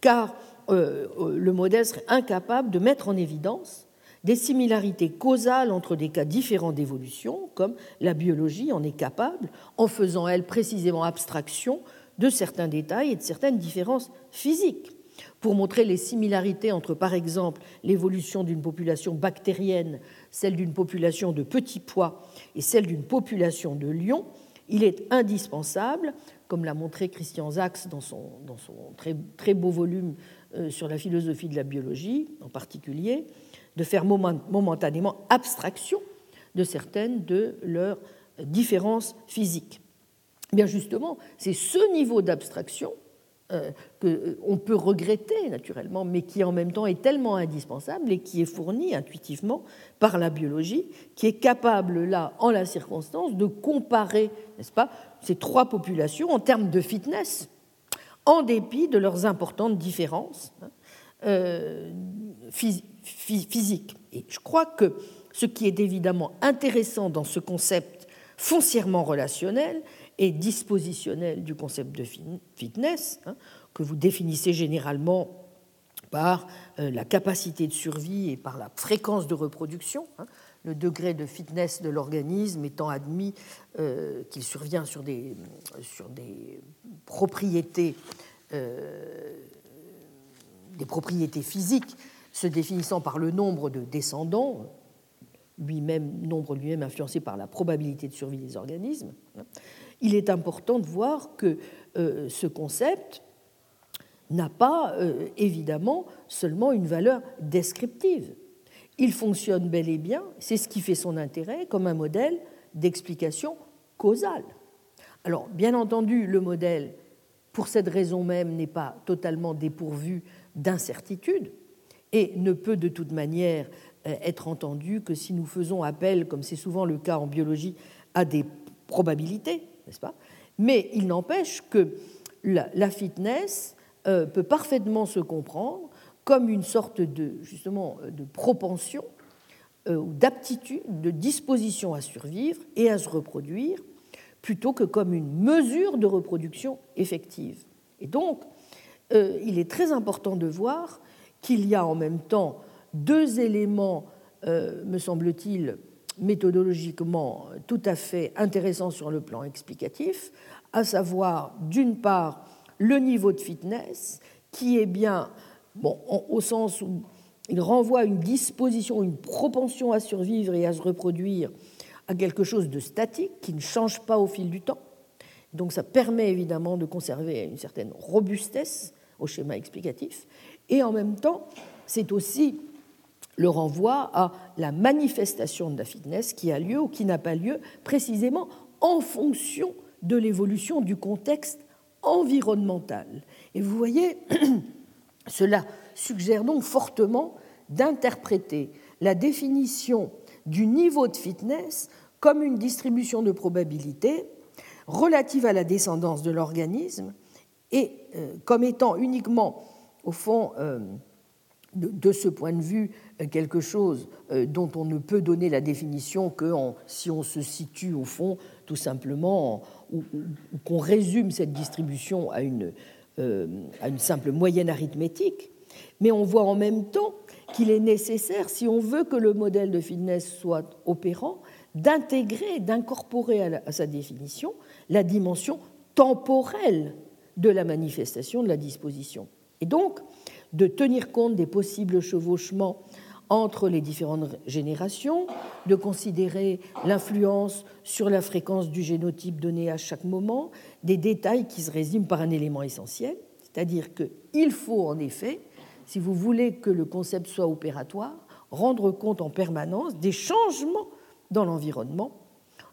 car euh, euh, le modèle serait incapable de mettre en évidence des similarités causales entre des cas différents d'évolution, comme la biologie en est capable, en faisant, elle, précisément abstraction de certains détails et de certaines différences physiques pour montrer les similarités entre, par exemple, l'évolution d'une population bactérienne, celle d'une population de petits pois et celle d'une population de lions, il est indispensable, comme l'a montré Christian Sachs dans son, très, beau volume euh, sur la philosophie de la biologie en particulier, de faire momentanément abstraction de certaines de leurs différences physiques. Bien justement, c'est ce niveau d'abstraction qu'on euh, peut regretter naturellement, mais qui en même temps est tellement indispensable et qui est fourni intuitivement par la biologie, qui est capable là, en la circonstance, de comparer, n'est-ce pas, ces trois populations en termes de fitness, en dépit de leurs importantes différences hein, euh, physiques. Et je crois que ce qui est évidemment intéressant dans ce concept foncièrement relationnel, et dispositionnel du concept de fitness, hein, que vous définissez généralement par euh, la capacité de survie et par la fréquence de reproduction, hein, le degré de fitness de l'organisme étant admis euh, qu'il survient sur des, propriétés, euh, des propriétés physiques se définissant par le nombre de descendants, lui-même, nombre lui-même influencé par la probabilité de survie des organismes, il est important de voir que euh, ce concept n'a pas évidemment seulement une valeur descriptive il fonctionne bel et bien, c'est ce qui fait son intérêt, comme un modèle d'explication causale. Alors, bien entendu, le modèle, pour cette raison même, n'est pas totalement dépourvu d'incertitude et ne peut de toute manière euh, être entendu que si nous faisons appel, comme c'est souvent le cas en biologie, à des probabilités, n'est-ce pas? Mais il n'empêche que la, fitness euh, peut parfaitement se comprendre comme une sorte de, justement, de propension euh, ou d'aptitude, de disposition à survivre et à se reproduire, plutôt que comme une mesure de reproduction effective. Et donc, euh, il est très important de voir qu'il y a en même temps deux éléments, euh, me semble-t-il, méthodologiquement tout à fait intéressants sur le plan explicatif, à savoir d'une part le niveau de fitness, qui est bien bon, au sens où il renvoie une disposition, une propension à survivre et à se reproduire à quelque chose de statique qui ne change pas au fil du temps. Donc ça permet évidemment de conserver une certaine robustesse au schéma explicatif. Et en même temps, c'est aussi le renvoi à la manifestation de la fitness qui a lieu ou qui n'a pas lieu précisément en fonction de l'évolution du contexte environnemental. Et vous voyez, [clears throat] Cela suggère donc fortement d'interpréter la définition du niveau de fitness comme une distribution de probabilité relative à la descendance de l'organisme et euh, comme étant uniquement, au fond, euh, de, ce point de vue, euh, quelque chose dont on ne peut donner la définition que si on se situe, au fond, tout simplement, ou qu'on résume cette distribution à une euh, à une simple moyenne arithmétique, mais on voit en même temps qu'il est nécessaire, si on veut que le modèle de fitness soit opérant, d'intégrer, d'incorporer à, sa définition la dimension temporelle de la manifestation de la disposition. Et donc, de tenir compte des possibles chevauchements entre les différentes générations, de considérer l'influence sur la fréquence du génotype donné à chaque moment, des détails qui se résument par un élément essentiel, c'est-à-dire qu'il faut en effet, si vous voulez que le concept soit opératoire, rendre compte en permanence des changements dans l'environnement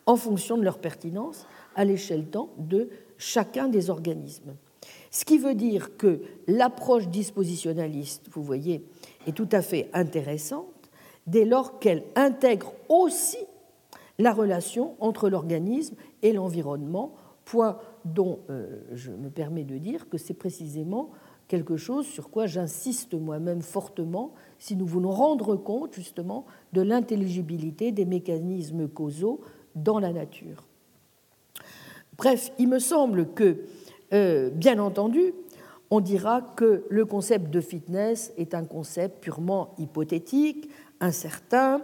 en fonction de leur pertinence à l'échelle temps de chacun des organismes. Ce qui veut dire que l'approche dispositionnaliste, vous voyez, est tout à fait intéressante dès lors qu'elle intègre aussi la relation entre l'organisme et l'environnement, point dont euh, je me permets de dire que c'est précisément quelque chose sur quoi j'insiste moi-même fortement si nous voulons rendre compte justement de l'intelligibilité des mécanismes causaux dans la nature. Bref, il me semble que, euh, bien entendu, on dira que le concept de fitness est un concept purement hypothétique, incertain,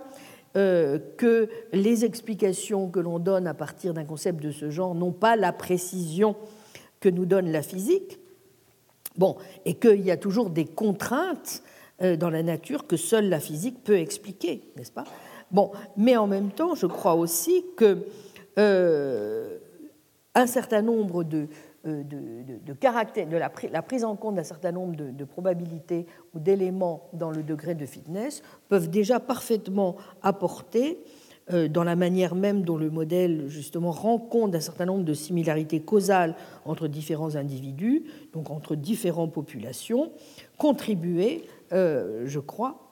euh, que les explications que l'on donne à partir d'un concept de ce genre n'ont pas la précision que nous donne la physique, bon, et qu'il y a toujours des contraintes euh, dans la nature que seule la physique peut expliquer, n'est-ce pas? Bon, mais en même temps, je crois aussi que certain nombre de, euh, de, la, prise en compte d'un certain nombre de, probabilités ou d'éléments dans le degré de fitness peuvent déjà parfaitement apporter euh, dans la manière même dont le modèle justement rend compte d'un certain nombre de similarités causales entre différents individus, donc entre différentes populations, contribuer, euh, je crois,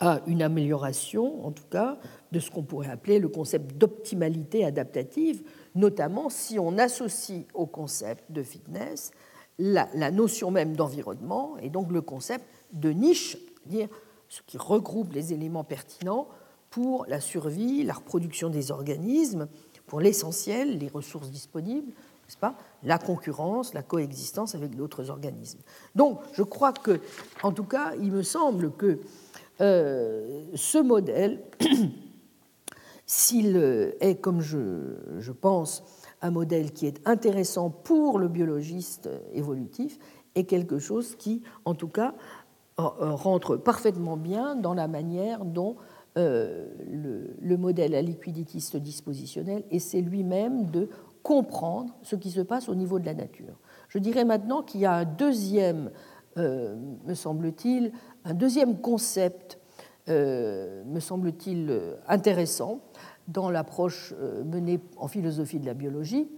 à une amélioration, en tout cas, de ce qu'on pourrait appeler le concept d'optimalité adaptative, notamment si on associe au concept de fitness la, notion même d'environnement et donc le concept de niche, c'est-à-dire ce qui regroupe les éléments pertinents pour la survie, la reproduction des organismes, pour l'essentiel, les ressources disponibles, pas La concurrence, la coexistence avec d'autres organismes. Donc, je crois que, en tout cas, il me semble que euh, ce modèle [clears throat] s'il est, comme je, pense, un modèle qui est intéressant pour le biologiste évolutif, est quelque chose qui, en tout cas, rentre parfaitement bien dans la manière dont euh, le, le, modèle à liquiditiste dispositionnel essaie lui-même de comprendre ce qui se passe au niveau de la nature. Je dirais maintenant qu'il y a un deuxième, euh, me semble-t-il, un deuxième concept, euh, me semble-t-il, intéressant dans l'approche menée en philosophie de la biologie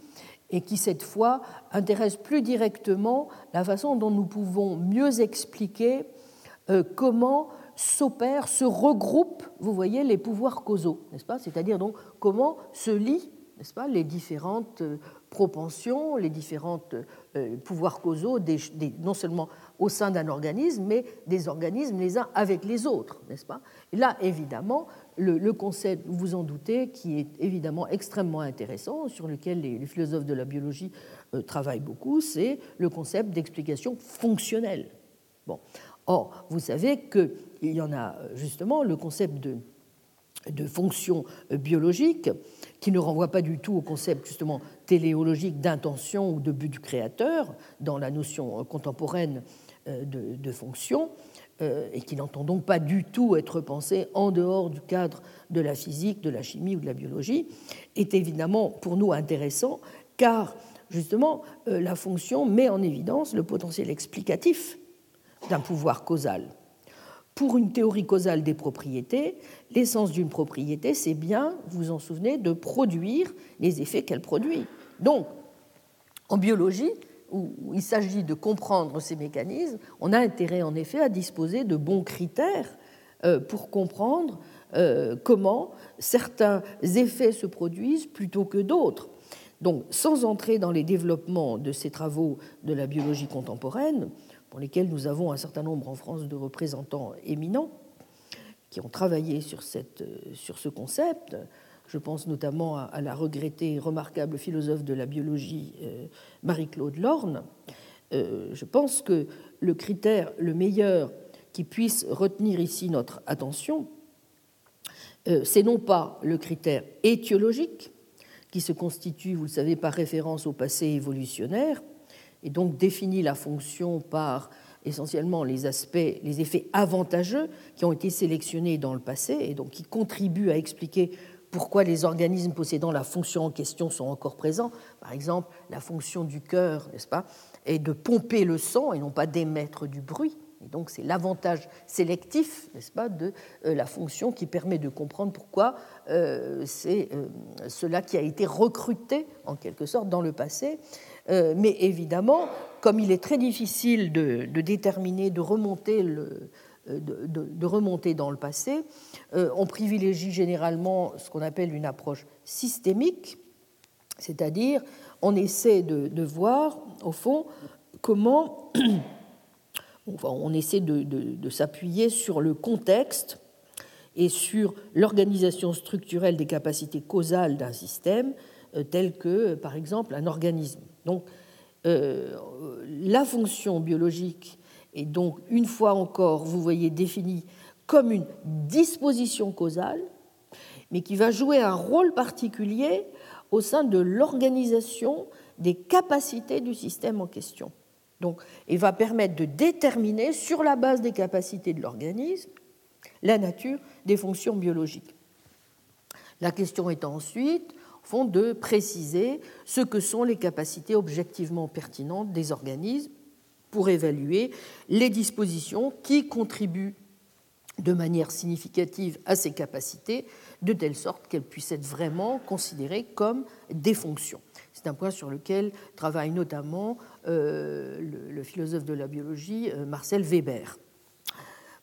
et qui, cette fois, intéresse plus directement la façon dont nous pouvons mieux expliquer comment s'opèrent, se regroupent, vous voyez, les pouvoirs causaux, n'est-ce pas? C'est-à-dire donc comment se lient, n'est-ce pas, les différentes euh, propensions, les différents euh, pouvoirs causaux, non seulement au sein d'un organisme, mais des organismes les uns avec les autres, n'est-ce pas? Là, évidemment, le, concept, vous vous en doutez, qui est évidemment extrêmement intéressant, sur lequel les, philosophes de la biologie euh, travaillent beaucoup, c'est le concept d'explication fonctionnelle. Bon. Or, vous savez qu'il y en a justement le concept de, de fonction biologique qui ne renvoie pas du tout au concept justement téléologique d'intention ou de but du créateur dans la notion contemporaine euh, de, de fonction euh, et qui n'entend donc pas du tout être pensé en dehors du cadre de la physique, de la chimie ou de la biologie, est évidemment pour nous intéressant car justement euh, la fonction met en évidence le potentiel explicatif d'un pouvoir causal. Pour une théorie causale des propriétés, l'essence d'une propriété, c'est bien, vous en souvenez, de produire les effets qu'elle produit. Donc, en biologie, où il s'agit de comprendre ces mécanismes, on a intérêt en effet à disposer de bons critères euh, pour comprendre euh, comment certains effets se produisent plutôt que d'autres. Donc, sans entrer dans les développements de ces travaux de la biologie contemporaine, pour lesquels nous avons un certain nombre en France de représentants éminents qui ont travaillé sur, cette, sur ce concept. Je pense notamment à, la regrettée remarquable philosophe de la biologie euh, Marie-Claude Lorne. Euh, je pense que le critère le meilleur qui puisse retenir ici notre attention, euh, c'est non pas le critère étiologique, qui se constitue, vous le savez, par référence au passé évolutionnaire, et donc définit la fonction par essentiellement les aspects, les effets avantageux qui ont été sélectionnés dans le passé et donc qui contribuent à expliquer pourquoi les organismes possédant la fonction en question sont encore présents. Par exemple, la fonction du cœur, n'est-ce pas, est de pomper le sang et non pas d'émettre du bruit. Et donc c'est l'avantage sélectif, n'est-ce pas, de euh, la fonction qui permet de comprendre pourquoi euh, c'est euh, cela qui a été recruté en quelque sorte dans le passé mais évidemment, comme il est très difficile de, déterminer, de remonter, le, euh, de, remonter, dans le passé, euh, on privilégie généralement ce qu'on appelle une approche systémique, c'est-à-dire on essaie de, voir, au fond, comment [clears throat] on essaie de, s'appuyer sur le contexte et sur l'organisation structurelle des capacités causales d'un système, tel que, par exemple, un organisme. Donc, euh, la fonction biologique est donc, une fois encore, vous voyez, définie comme une disposition causale, mais qui va jouer un rôle particulier au sein de l'organisation des capacités du système en question. Donc, et va permettre de déterminer, sur la base des capacités de l'organisme, la nature des fonctions biologiques. La question est ensuite font de préciser ce que sont les capacités objectivement pertinentes des organismes pour évaluer les dispositions qui contribuent de manière significative à ces capacités, de telle sorte qu'elles puissent être vraiment considérées comme des fonctions. C'est un point sur lequel travaille notamment euh, le, philosophe de la biologie euh, Marcel Weber.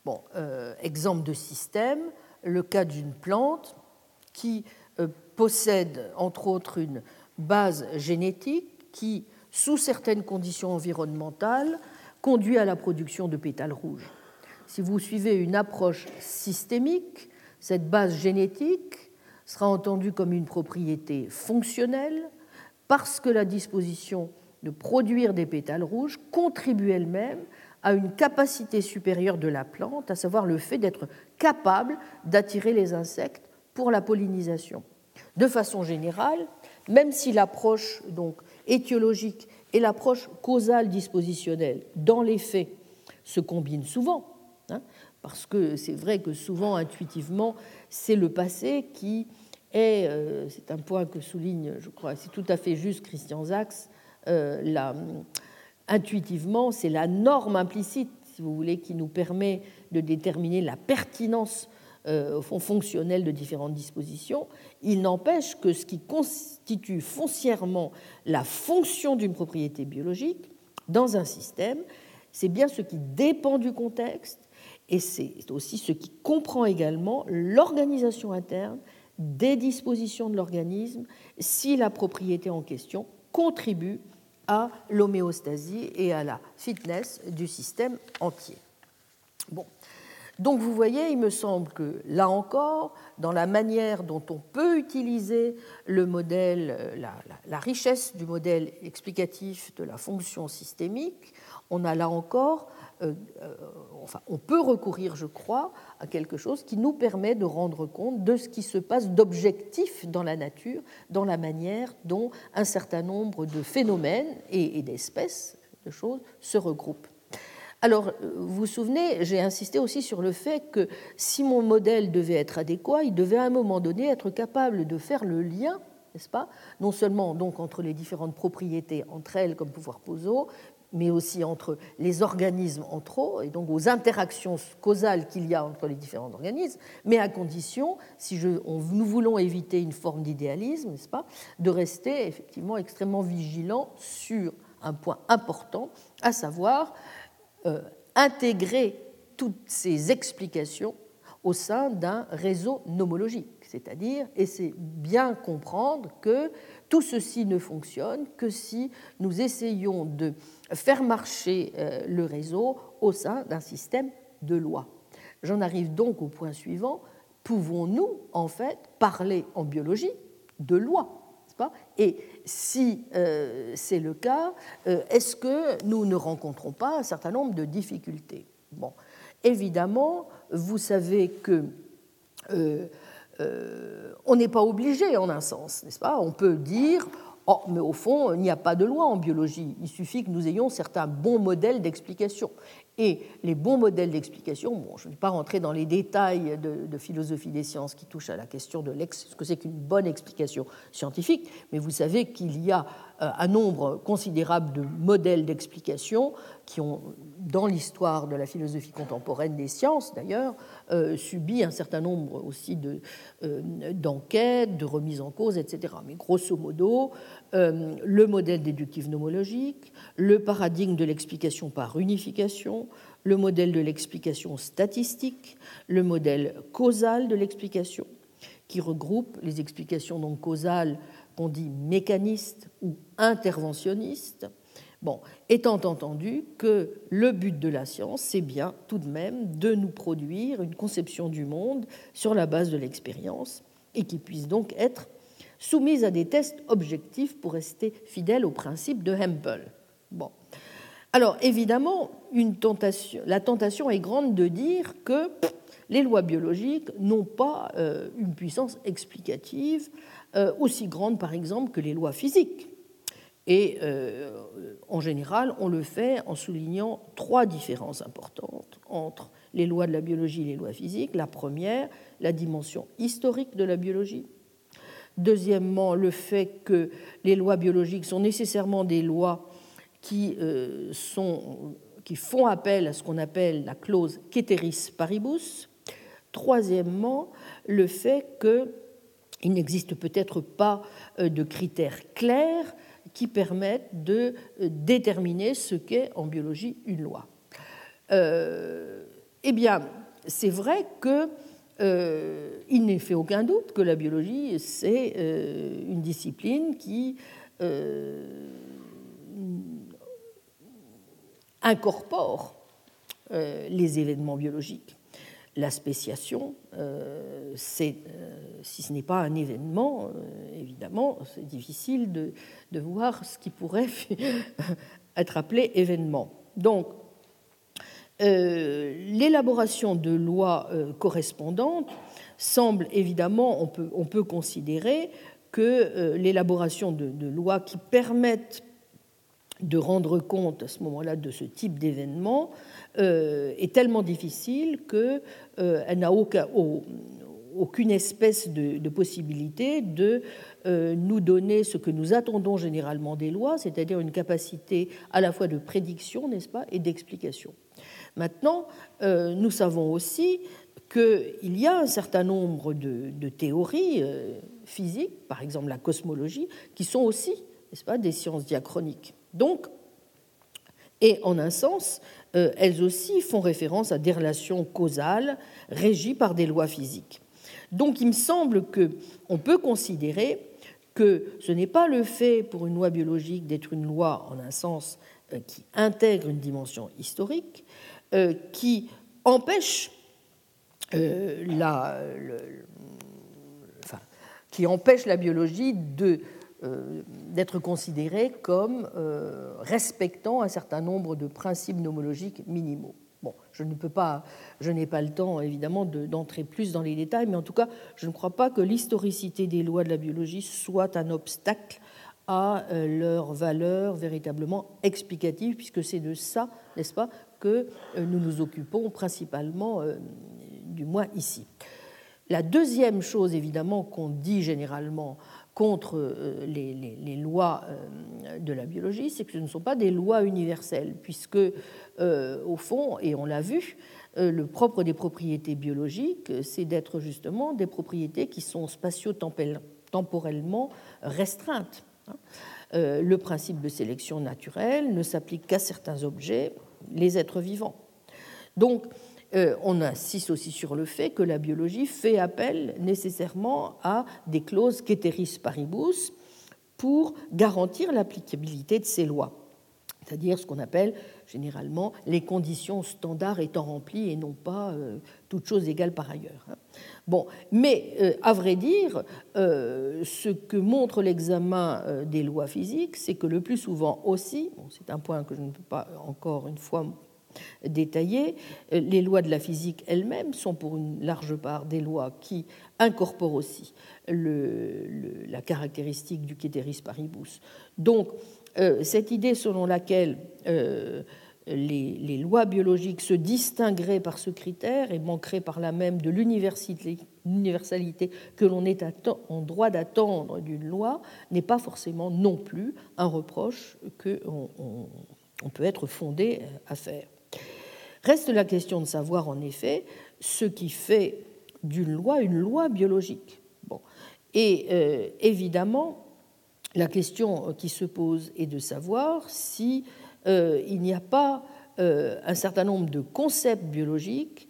Bon, euh, exemple de système, le cas d'une plante qui possède entre autres une base génétique qui, sous certaines conditions environnementales, conduit à la production de pétales rouges. Si vous suivez une approche systémique, cette base génétique sera entendue comme une propriété fonctionnelle parce que la disposition de produire des pétales rouges contribue elle-même à une capacité supérieure de la plante, à savoir le fait d'être capable d'attirer les insectes pour la pollinisation. De façon générale, même si l'approche donc étiologique et l'approche causale dispositionnelle, dans les faits, se combinent souvent, hein, parce que c'est vrai que souvent, intuitivement, c'est le passé qui est, euh, c'est un point que souligne, je crois, c'est tout à fait juste Christian Sachs, euh, intuitivement, c'est la norme implicite, si vous voulez, qui nous permet de déterminer la pertinence euh, fonctionnelle de différentes dispositions. Il n'empêche que ce qui constitue foncièrement la fonction d'une propriété biologique dans un système, c'est bien ce qui dépend du contexte et c'est aussi ce qui comprend également l'organisation interne des dispositions de l'organisme si la propriété en question contribue à l'homéostasie et à la fitness du système entier. Donc vous voyez, il me semble que là encore, dans la manière dont on peut utiliser le modèle, la, la richesse du modèle explicatif de la fonction systémique, on a là encore euh, euh, enfin, on peut recourir, je crois, à quelque chose qui nous permet de rendre compte de ce qui se passe d'objectif dans la nature, dans la manière dont un certain nombre de phénomènes et, d'espèces, de choses, se regroupent. Alors, vous vous souvenez, j'ai insisté aussi sur le fait que si mon modèle devait être adéquat, il devait à un moment donné être capable de faire le lien, n'est-ce pas? Non seulement donc entre les différentes propriétés entre elles comme pouvoir poso, mais aussi entre les organismes entre eux, et donc aux interactions causales qu'il y a entre les différents organismes, mais à condition, si nous voulons éviter une forme d'idéalisme, n'est-ce pas, de rester effectivement extrêmement vigilant sur un point important, à savoir euh, intégrer toutes ces explications au sein d'un réseau nomologique, c'est-à-dire essayer bien comprendre que tout ceci ne fonctionne que si nous essayons de faire marcher euh, le réseau au sein d'un système de loi. J'en arrive donc au point suivant. Pouvons-nous, en fait, parler en biologie de loi? Et si euh, c'est le cas, euh, est-ce que nous ne rencontrons pas un certain nombre de difficultés? Bon, évidemment, vous savez que on n'est pas obligé en un sens, n'est-ce pas? On peut dire Oh, mais au fond, il n'y a pas de loi en biologie. Il suffit que nous ayons certains bons modèles d'explication. Et les bons modèles d'explication, bon, je ne vais pas rentrer dans les détails de, philosophie des sciences qui touchent à la question de ce que c'est qu'une bonne explication scientifique, mais vous savez qu'il y a un nombre considérable de modèles d'explication qui ont, dans l'histoire de la philosophie contemporaine des sciences d'ailleurs, euh, subi un certain nombre aussi euh, d'enquêtes, de, remises en cause, etc. Mais grosso modo, le modèle déductif nomologique, le paradigme de l'explication par unification, le modèle de l'explication statistique, le modèle causal de l'explication, qui regroupe les explications donc causales qu'on dit mécaniste ou interventionniste, bon, étant entendu que le but de la science, c'est bien tout de même de nous produire une conception du monde sur la base de l'expérience et qui puisse donc être soumise à des tests objectifs pour rester fidèle au principe de Hempel. Bon. Alors évidemment, la tentation est grande de dire que les lois biologiques n'ont pas euh, une puissance explicative aussi grande, par exemple, que les lois physiques. Et euh, en général, on le fait en soulignant trois différences importantes entre les lois de la biologie et les lois physiques. La première, la dimension historique de la biologie. Deuxièmement, le fait que les lois biologiques sont nécessairement des lois qui, euh, font appel à ce qu'on appelle la clause ceteris paribus. Troisièmement, le fait qu'il n'existe peut-être pas euh, de critères clairs qui permettent de euh, déterminer ce qu'est en biologie une loi. Euh, eh bien, c'est vrai que euh, il n'est fait aucun doute que la biologie, c'est une discipline qui incorpore les événements biologiques la spéciation, euh, euh, si ce n'est pas un événement, euh, évidemment, c'est difficile de, voir ce qui pourrait [laughs] être appelé événement. Donc, l'élaboration de lois correspondantes semble évidemment, on peut, on peut considérer que l'élaboration de, lois qui permettent de rendre compte à ce moment-là de ce type d'événement est tellement difficile qu'elle n'a aucun, aucune espèce de, possibilité de euh, nous donner ce que nous attendons généralement des lois, c'est-à-dire une capacité à la fois de prédiction, n'est-ce pas, et d'explication. Maintenant, euh, nous savons aussi qu'il y a un certain nombre de, théories euh, physiques, par exemple la cosmologie, qui sont aussi, n'est-ce pas, des sciences diachroniques. Donc, et en un sens, elles aussi font référence à des relations causales régies par des lois physiques. Donc il me semble qu'on peut considérer que ce n'est pas le fait pour une loi biologique d'être une loi en un sens euh, qui intègre une dimension historique, euh, qui empêche euh, la, qui empêche la biologie d'être considérée comme respectant un certain nombre de principes nomologiques minimaux. Bon, je ne peux pas, je n'ai pas le temps évidemment d'entrer plus dans les détails, mais en tout cas, je ne crois pas que l'historicité des lois de la biologie soit un obstacle à euh, leur valeur véritablement explicative, puisque c'est de ça, n'est-ce pas, que euh, nous nous occupons principalement, euh, du moins ici. La deuxième chose, évidemment, qu'on dit généralement contre euh, les, lois euh, de la biologie, c'est que ce ne sont pas des lois universelles, puisque, euh, au fond, et on l'a vu, le propre des propriétés biologiques, c'est d'être justement des propriétés qui sont spatio-temporellement restreintes. Hein. Le principe de sélection naturelle ne s'applique qu'à certains objets, les êtres vivants. Donc, on insiste aussi sur le fait que la biologie fait appel nécessairement à des clauses ceteris paribus pour garantir l'applicabilité de ces lois, c'est-à-dire ce qu'on appelle généralement les conditions standards étant remplies et non pas euh, toutes choses égales par ailleurs. Hein. Bon, mais euh, à vrai dire, ce que montre l'examen des lois physiques, c'est que le plus souvent aussi, c'est un point que je ne peux pas encore une fois détaillées. Les lois de la physique elles-mêmes sont pour une large part des lois qui incorporent aussi la caractéristique du ceteris paribus. Donc, euh, cette idée selon laquelle euh, les, lois biologiques se distingueraient par ce critère et manqueraient par là même de l'universalité que l'on est en droit d'attendre d'une loi n'est pas forcément non plus un reproche qu'on on peut être fondé à faire. Reste la question de savoir en effet ce qui fait d'une loi une loi biologique. Et euh, évidemment, la question qui se pose est de savoir si euh, il n'y a pas euh, un certain nombre de concepts biologiques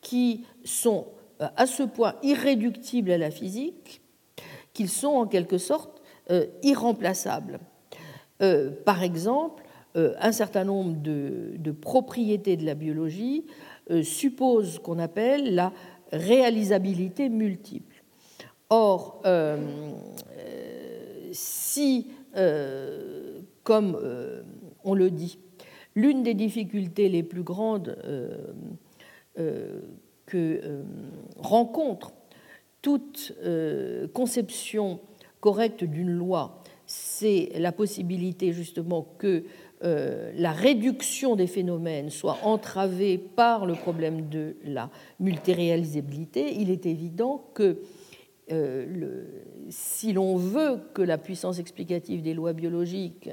qui sont à ce point irréductibles à la physique qu'ils sont en quelque sorte irremplaçables. par exemple, euh, un certain nombre de, propriétés de la biologie euh, supposent qu'on appelle la réalisabilité multiple. Or, euh, si, comme on le dit, l'une des difficultés les plus grandes que rencontre toute conception correcte d'une loi, c'est la possibilité justement que euh, la réduction des phénomènes soit entravée par le problème de la multiréalisabilité, il est évident que euh, si l'on veut que la puissance explicative des lois biologiques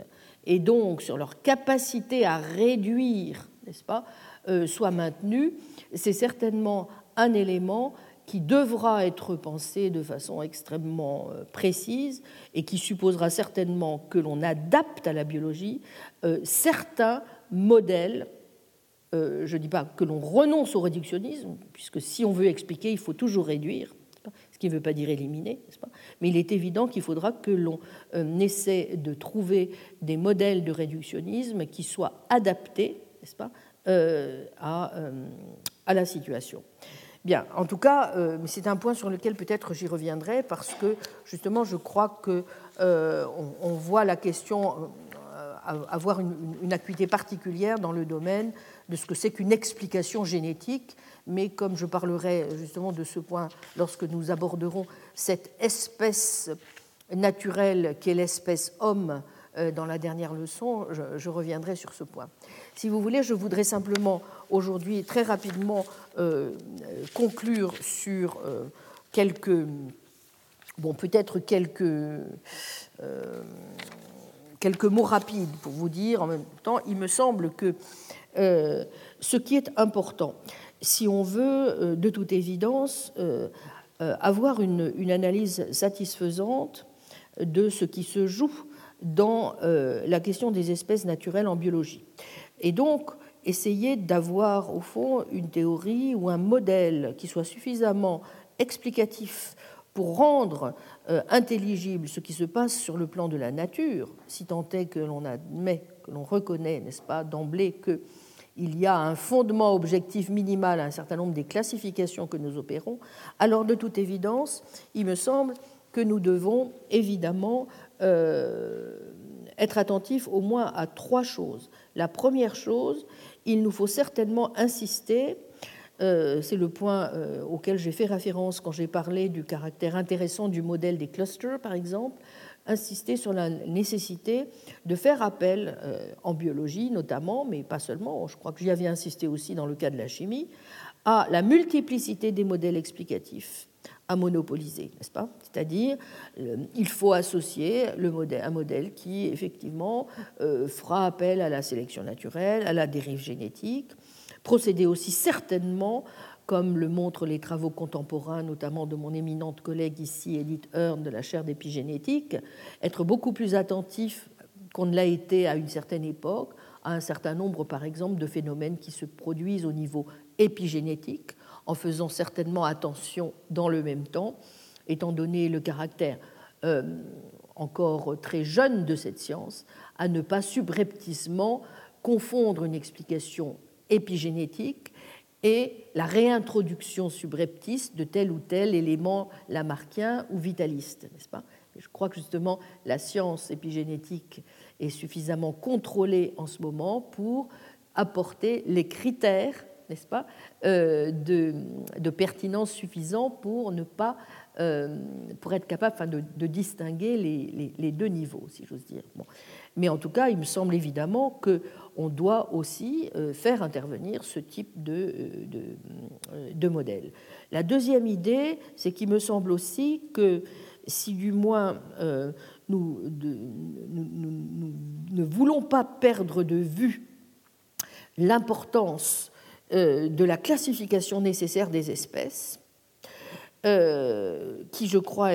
et donc sur leur capacité à réduire, n'est-ce euh, soit maintenue, c'est certainement un élément qui devra être pensé de façon extrêmement euh, précise et qui supposera certainement que l'on adapte à la biologie euh, certains modèles. Euh, je ne dis pas que l'on renonce au réductionnisme, puisque si on veut expliquer, il faut toujours réduire, ce qui ne veut pas dire éliminer, pas? Mais il est évident qu'il faudra que l'on essaie de trouver des modèles de réductionnisme qui soient adaptés, pas, à la situation. Bien, en tout cas, euh, c'est un point sur lequel peut-être j'y reviendrai parce que justement, je crois que euh, on, voit la question euh, avoir une, acuité particulière dans le domaine de ce que c'est qu'une explication génétique, mais comme je parlerai justement de ce point lorsque nous aborderons cette espèce naturelle qu'est l'espèce homme euh, dans la dernière leçon, je, reviendrai sur ce point. Si vous voulez, je voudrais simplement aujourd'hui très rapidement euh, conclure sur euh, quelques, bon, peut-être quelques, quelques mots rapides pour vous dire en même temps, il me semble que ce qui est important, si on veut de toute évidence avoir une, une analyse satisfaisante de ce qui se joue dans euh, la question des espèces naturelles en biologie. Et donc, essayer d'avoir, au fond, une théorie ou un modèle qui soit suffisamment explicatif pour rendre euh, intelligible ce qui se passe sur le plan de la nature, si tant est que l'on admet, que l'on reconnaît, n'est-ce pas, d'emblée qu'il y a un fondement objectif minimal à un certain nombre des classifications que nous opérons, alors de toute évidence, il me semble que nous devons évidemment euh, être attentifs au moins à trois choses. La première chose, il nous faut certainement insister, euh, c'est le point euh, auquel j'ai fait référence quand j'ai parlé du caractère intéressant du modèle des clusters, par exemple, insister sur la nécessité de faire appel, en biologie notamment, mais pas seulement, je crois que j'y avais insisté aussi dans le cas de la chimie, à la multiplicité des modèles explicatifs à monopoliser, n'est-ce pas? C'est-à-dire, il faut associer un modèle qui, effectivement, euh, fera appel à la sélection naturelle, à la dérive génétique, procéder aussi certainement, comme le montrent les travaux contemporains, notamment de mon éminente collègue ici, Edith Hearn, de la chaire d'épigénétique, être beaucoup plus attentif qu'on ne l'a été à une certaine époque à un certain nombre, par exemple, de phénomènes qui se produisent au niveau épigénétique, en faisant certainement attention dans le même temps, étant donné le caractère euh, encore très jeune de cette science, à ne pas subrepticement confondre une explication épigénétique et la réintroduction subreptice de tel ou tel élément lamarckien ou vitaliste, n'est-ce pas? Je crois que justement la science épigénétique est suffisamment contrôlée en ce moment pour apporter les critères n'est-ce pas, euh, de, pertinence suffisant pour ne pas, euh, pour être capable de, distinguer les, deux niveaux, si j'ose dire. Mais en tout cas, il me semble évidemment qu'on doit aussi euh, faire intervenir ce type de, de, modèle. La deuxième idée, c'est qu'il me semble aussi que si du moins nous, ne voulons pas perdre de vue l'importance de la classification nécessaire des espèces, euh, qui, je crois,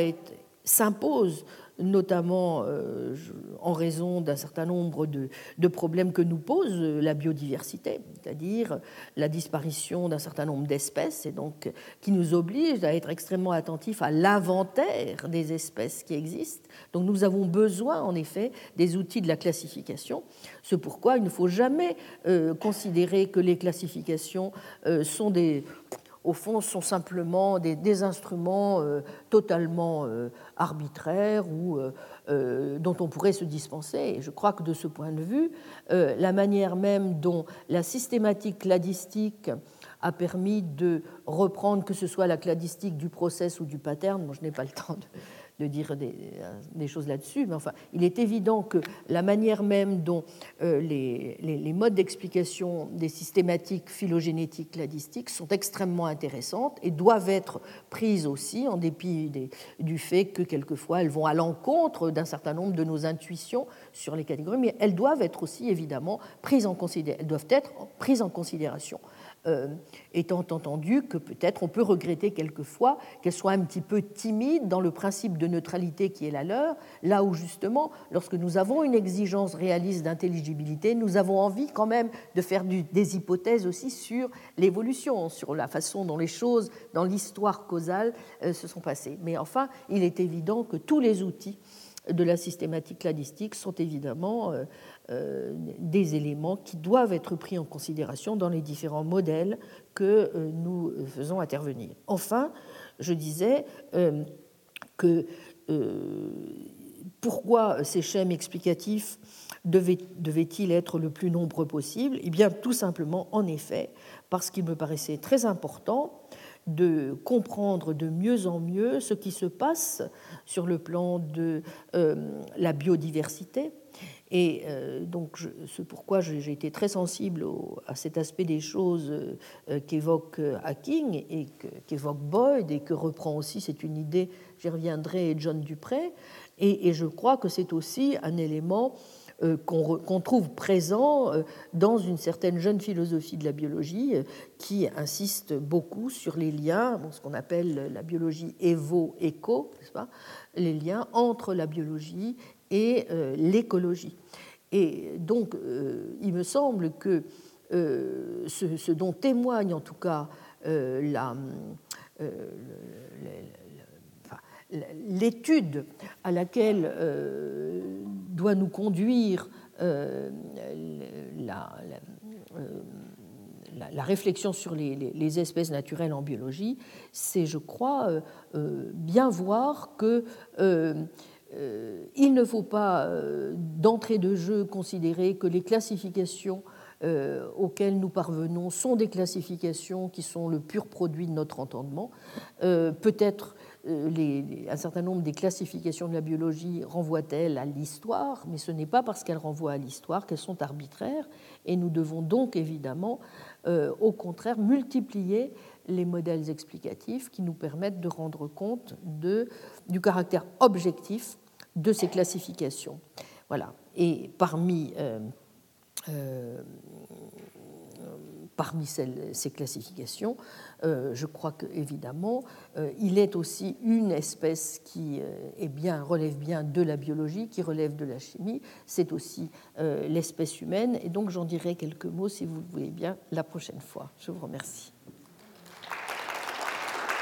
s'impose notamment euh, en raison d'un certain nombre de, problèmes que nous pose la biodiversité, c'est-à-dire la disparition d'un certain nombre d'espèces, et donc qui nous oblige à être extrêmement attentifs à l'inventaire des espèces qui existent. Donc nous avons besoin, en effet, des outils de la classification. C'est pourquoi il ne faut jamais euh, considérer que les classifications euh, sont des au fond, sont simplement des, instruments euh, totalement euh, arbitraires ou euh, dont on pourrait se dispenser. Et je crois que de ce point de vue, la manière même dont la systématique cladistique a permis de reprendre, que ce soit la cladistique du process ou du pattern, moi je n'ai pas le temps de, de dire des, choses là-dessus, mais enfin, il est évident que la manière même dont euh, les, les, modes d'explication des systématiques phylogénétiques cladistiques sont extrêmement intéressantes et doivent être prises aussi, en dépit du fait que quelquefois elles vont à l'encontre d'un certain nombre de nos intuitions sur les catégories, mais elles doivent être aussi évidemment prises en considération. Elles doivent être prises en considération. Euh, étant entendu que peut-être on peut regretter quelquefois qu'elle soit un petit peu timide dans le principe de neutralité qui est la leur, là où justement, lorsque nous avons une exigence réaliste d'intelligibilité, nous avons envie quand même de faire des hypothèses aussi sur l'évolution, sur la façon dont les choses dans l'histoire causale euh, se sont passées. Mais enfin, il est évident que tous les outils de la systématique cladistique sont évidemment euh, des éléments qui doivent être pris en considération dans les différents modèles que euh, nous faisons intervenir. Enfin, je disais euh, que pourquoi ces schèmes explicatifs devait-il être le plus nombreux possible? Eh bien, tout simplement, en effet, parce qu'il me paraissait très important de comprendre de mieux en mieux ce qui se passe sur le plan de euh, la biodiversité. Et euh, donc, c'est pourquoi j'ai été très sensible à cet aspect des choses euh, qu'évoque Hacking et qu'évoque Boyd et que reprend aussi, c'est une idée, j'y reviendrai, John Dupré. Et, je crois que c'est aussi un élément euh, qu'on trouve présent euh, dans une certaine jeune philosophie de la biologie euh, qui insiste beaucoup sur les liens, ce qu'on appelle la biologie évo-éco, les liens entre la biologie et l'écologie. Et donc, il me semble que ce, dont témoigne en tout cas l'étude à laquelle doit nous conduire euh, la, euh, réflexion sur les, espèces naturelles en biologie, c'est, je crois, euh, bien voir que il ne faut pas d'entrée de jeu considérer que les classifications auxquelles nous parvenons sont des classifications qui sont le pur produit de notre entendement. Peut-être euh, un certain nombre des classifications de la biologie renvoient-elles à l'histoire, mais ce n'est pas parce qu'elles renvoient à l'histoire qu'elles sont arbitraires, et nous devons donc évidemment, euh, au contraire, multiplier les modèles explicatifs qui nous permettent de rendre compte de, du caractère objectif de ces classifications. Voilà. Et parmi euh, parmi ces classifications, euh, je crois qu'évidemment, euh, il est aussi une espèce qui euh, est bien, relève bien de la biologie, qui relève de la chimie, c'est aussi l'espèce humaine, et donc j'en dirai quelques mots, si vous le voulez bien, la prochaine fois. Je vous remercie.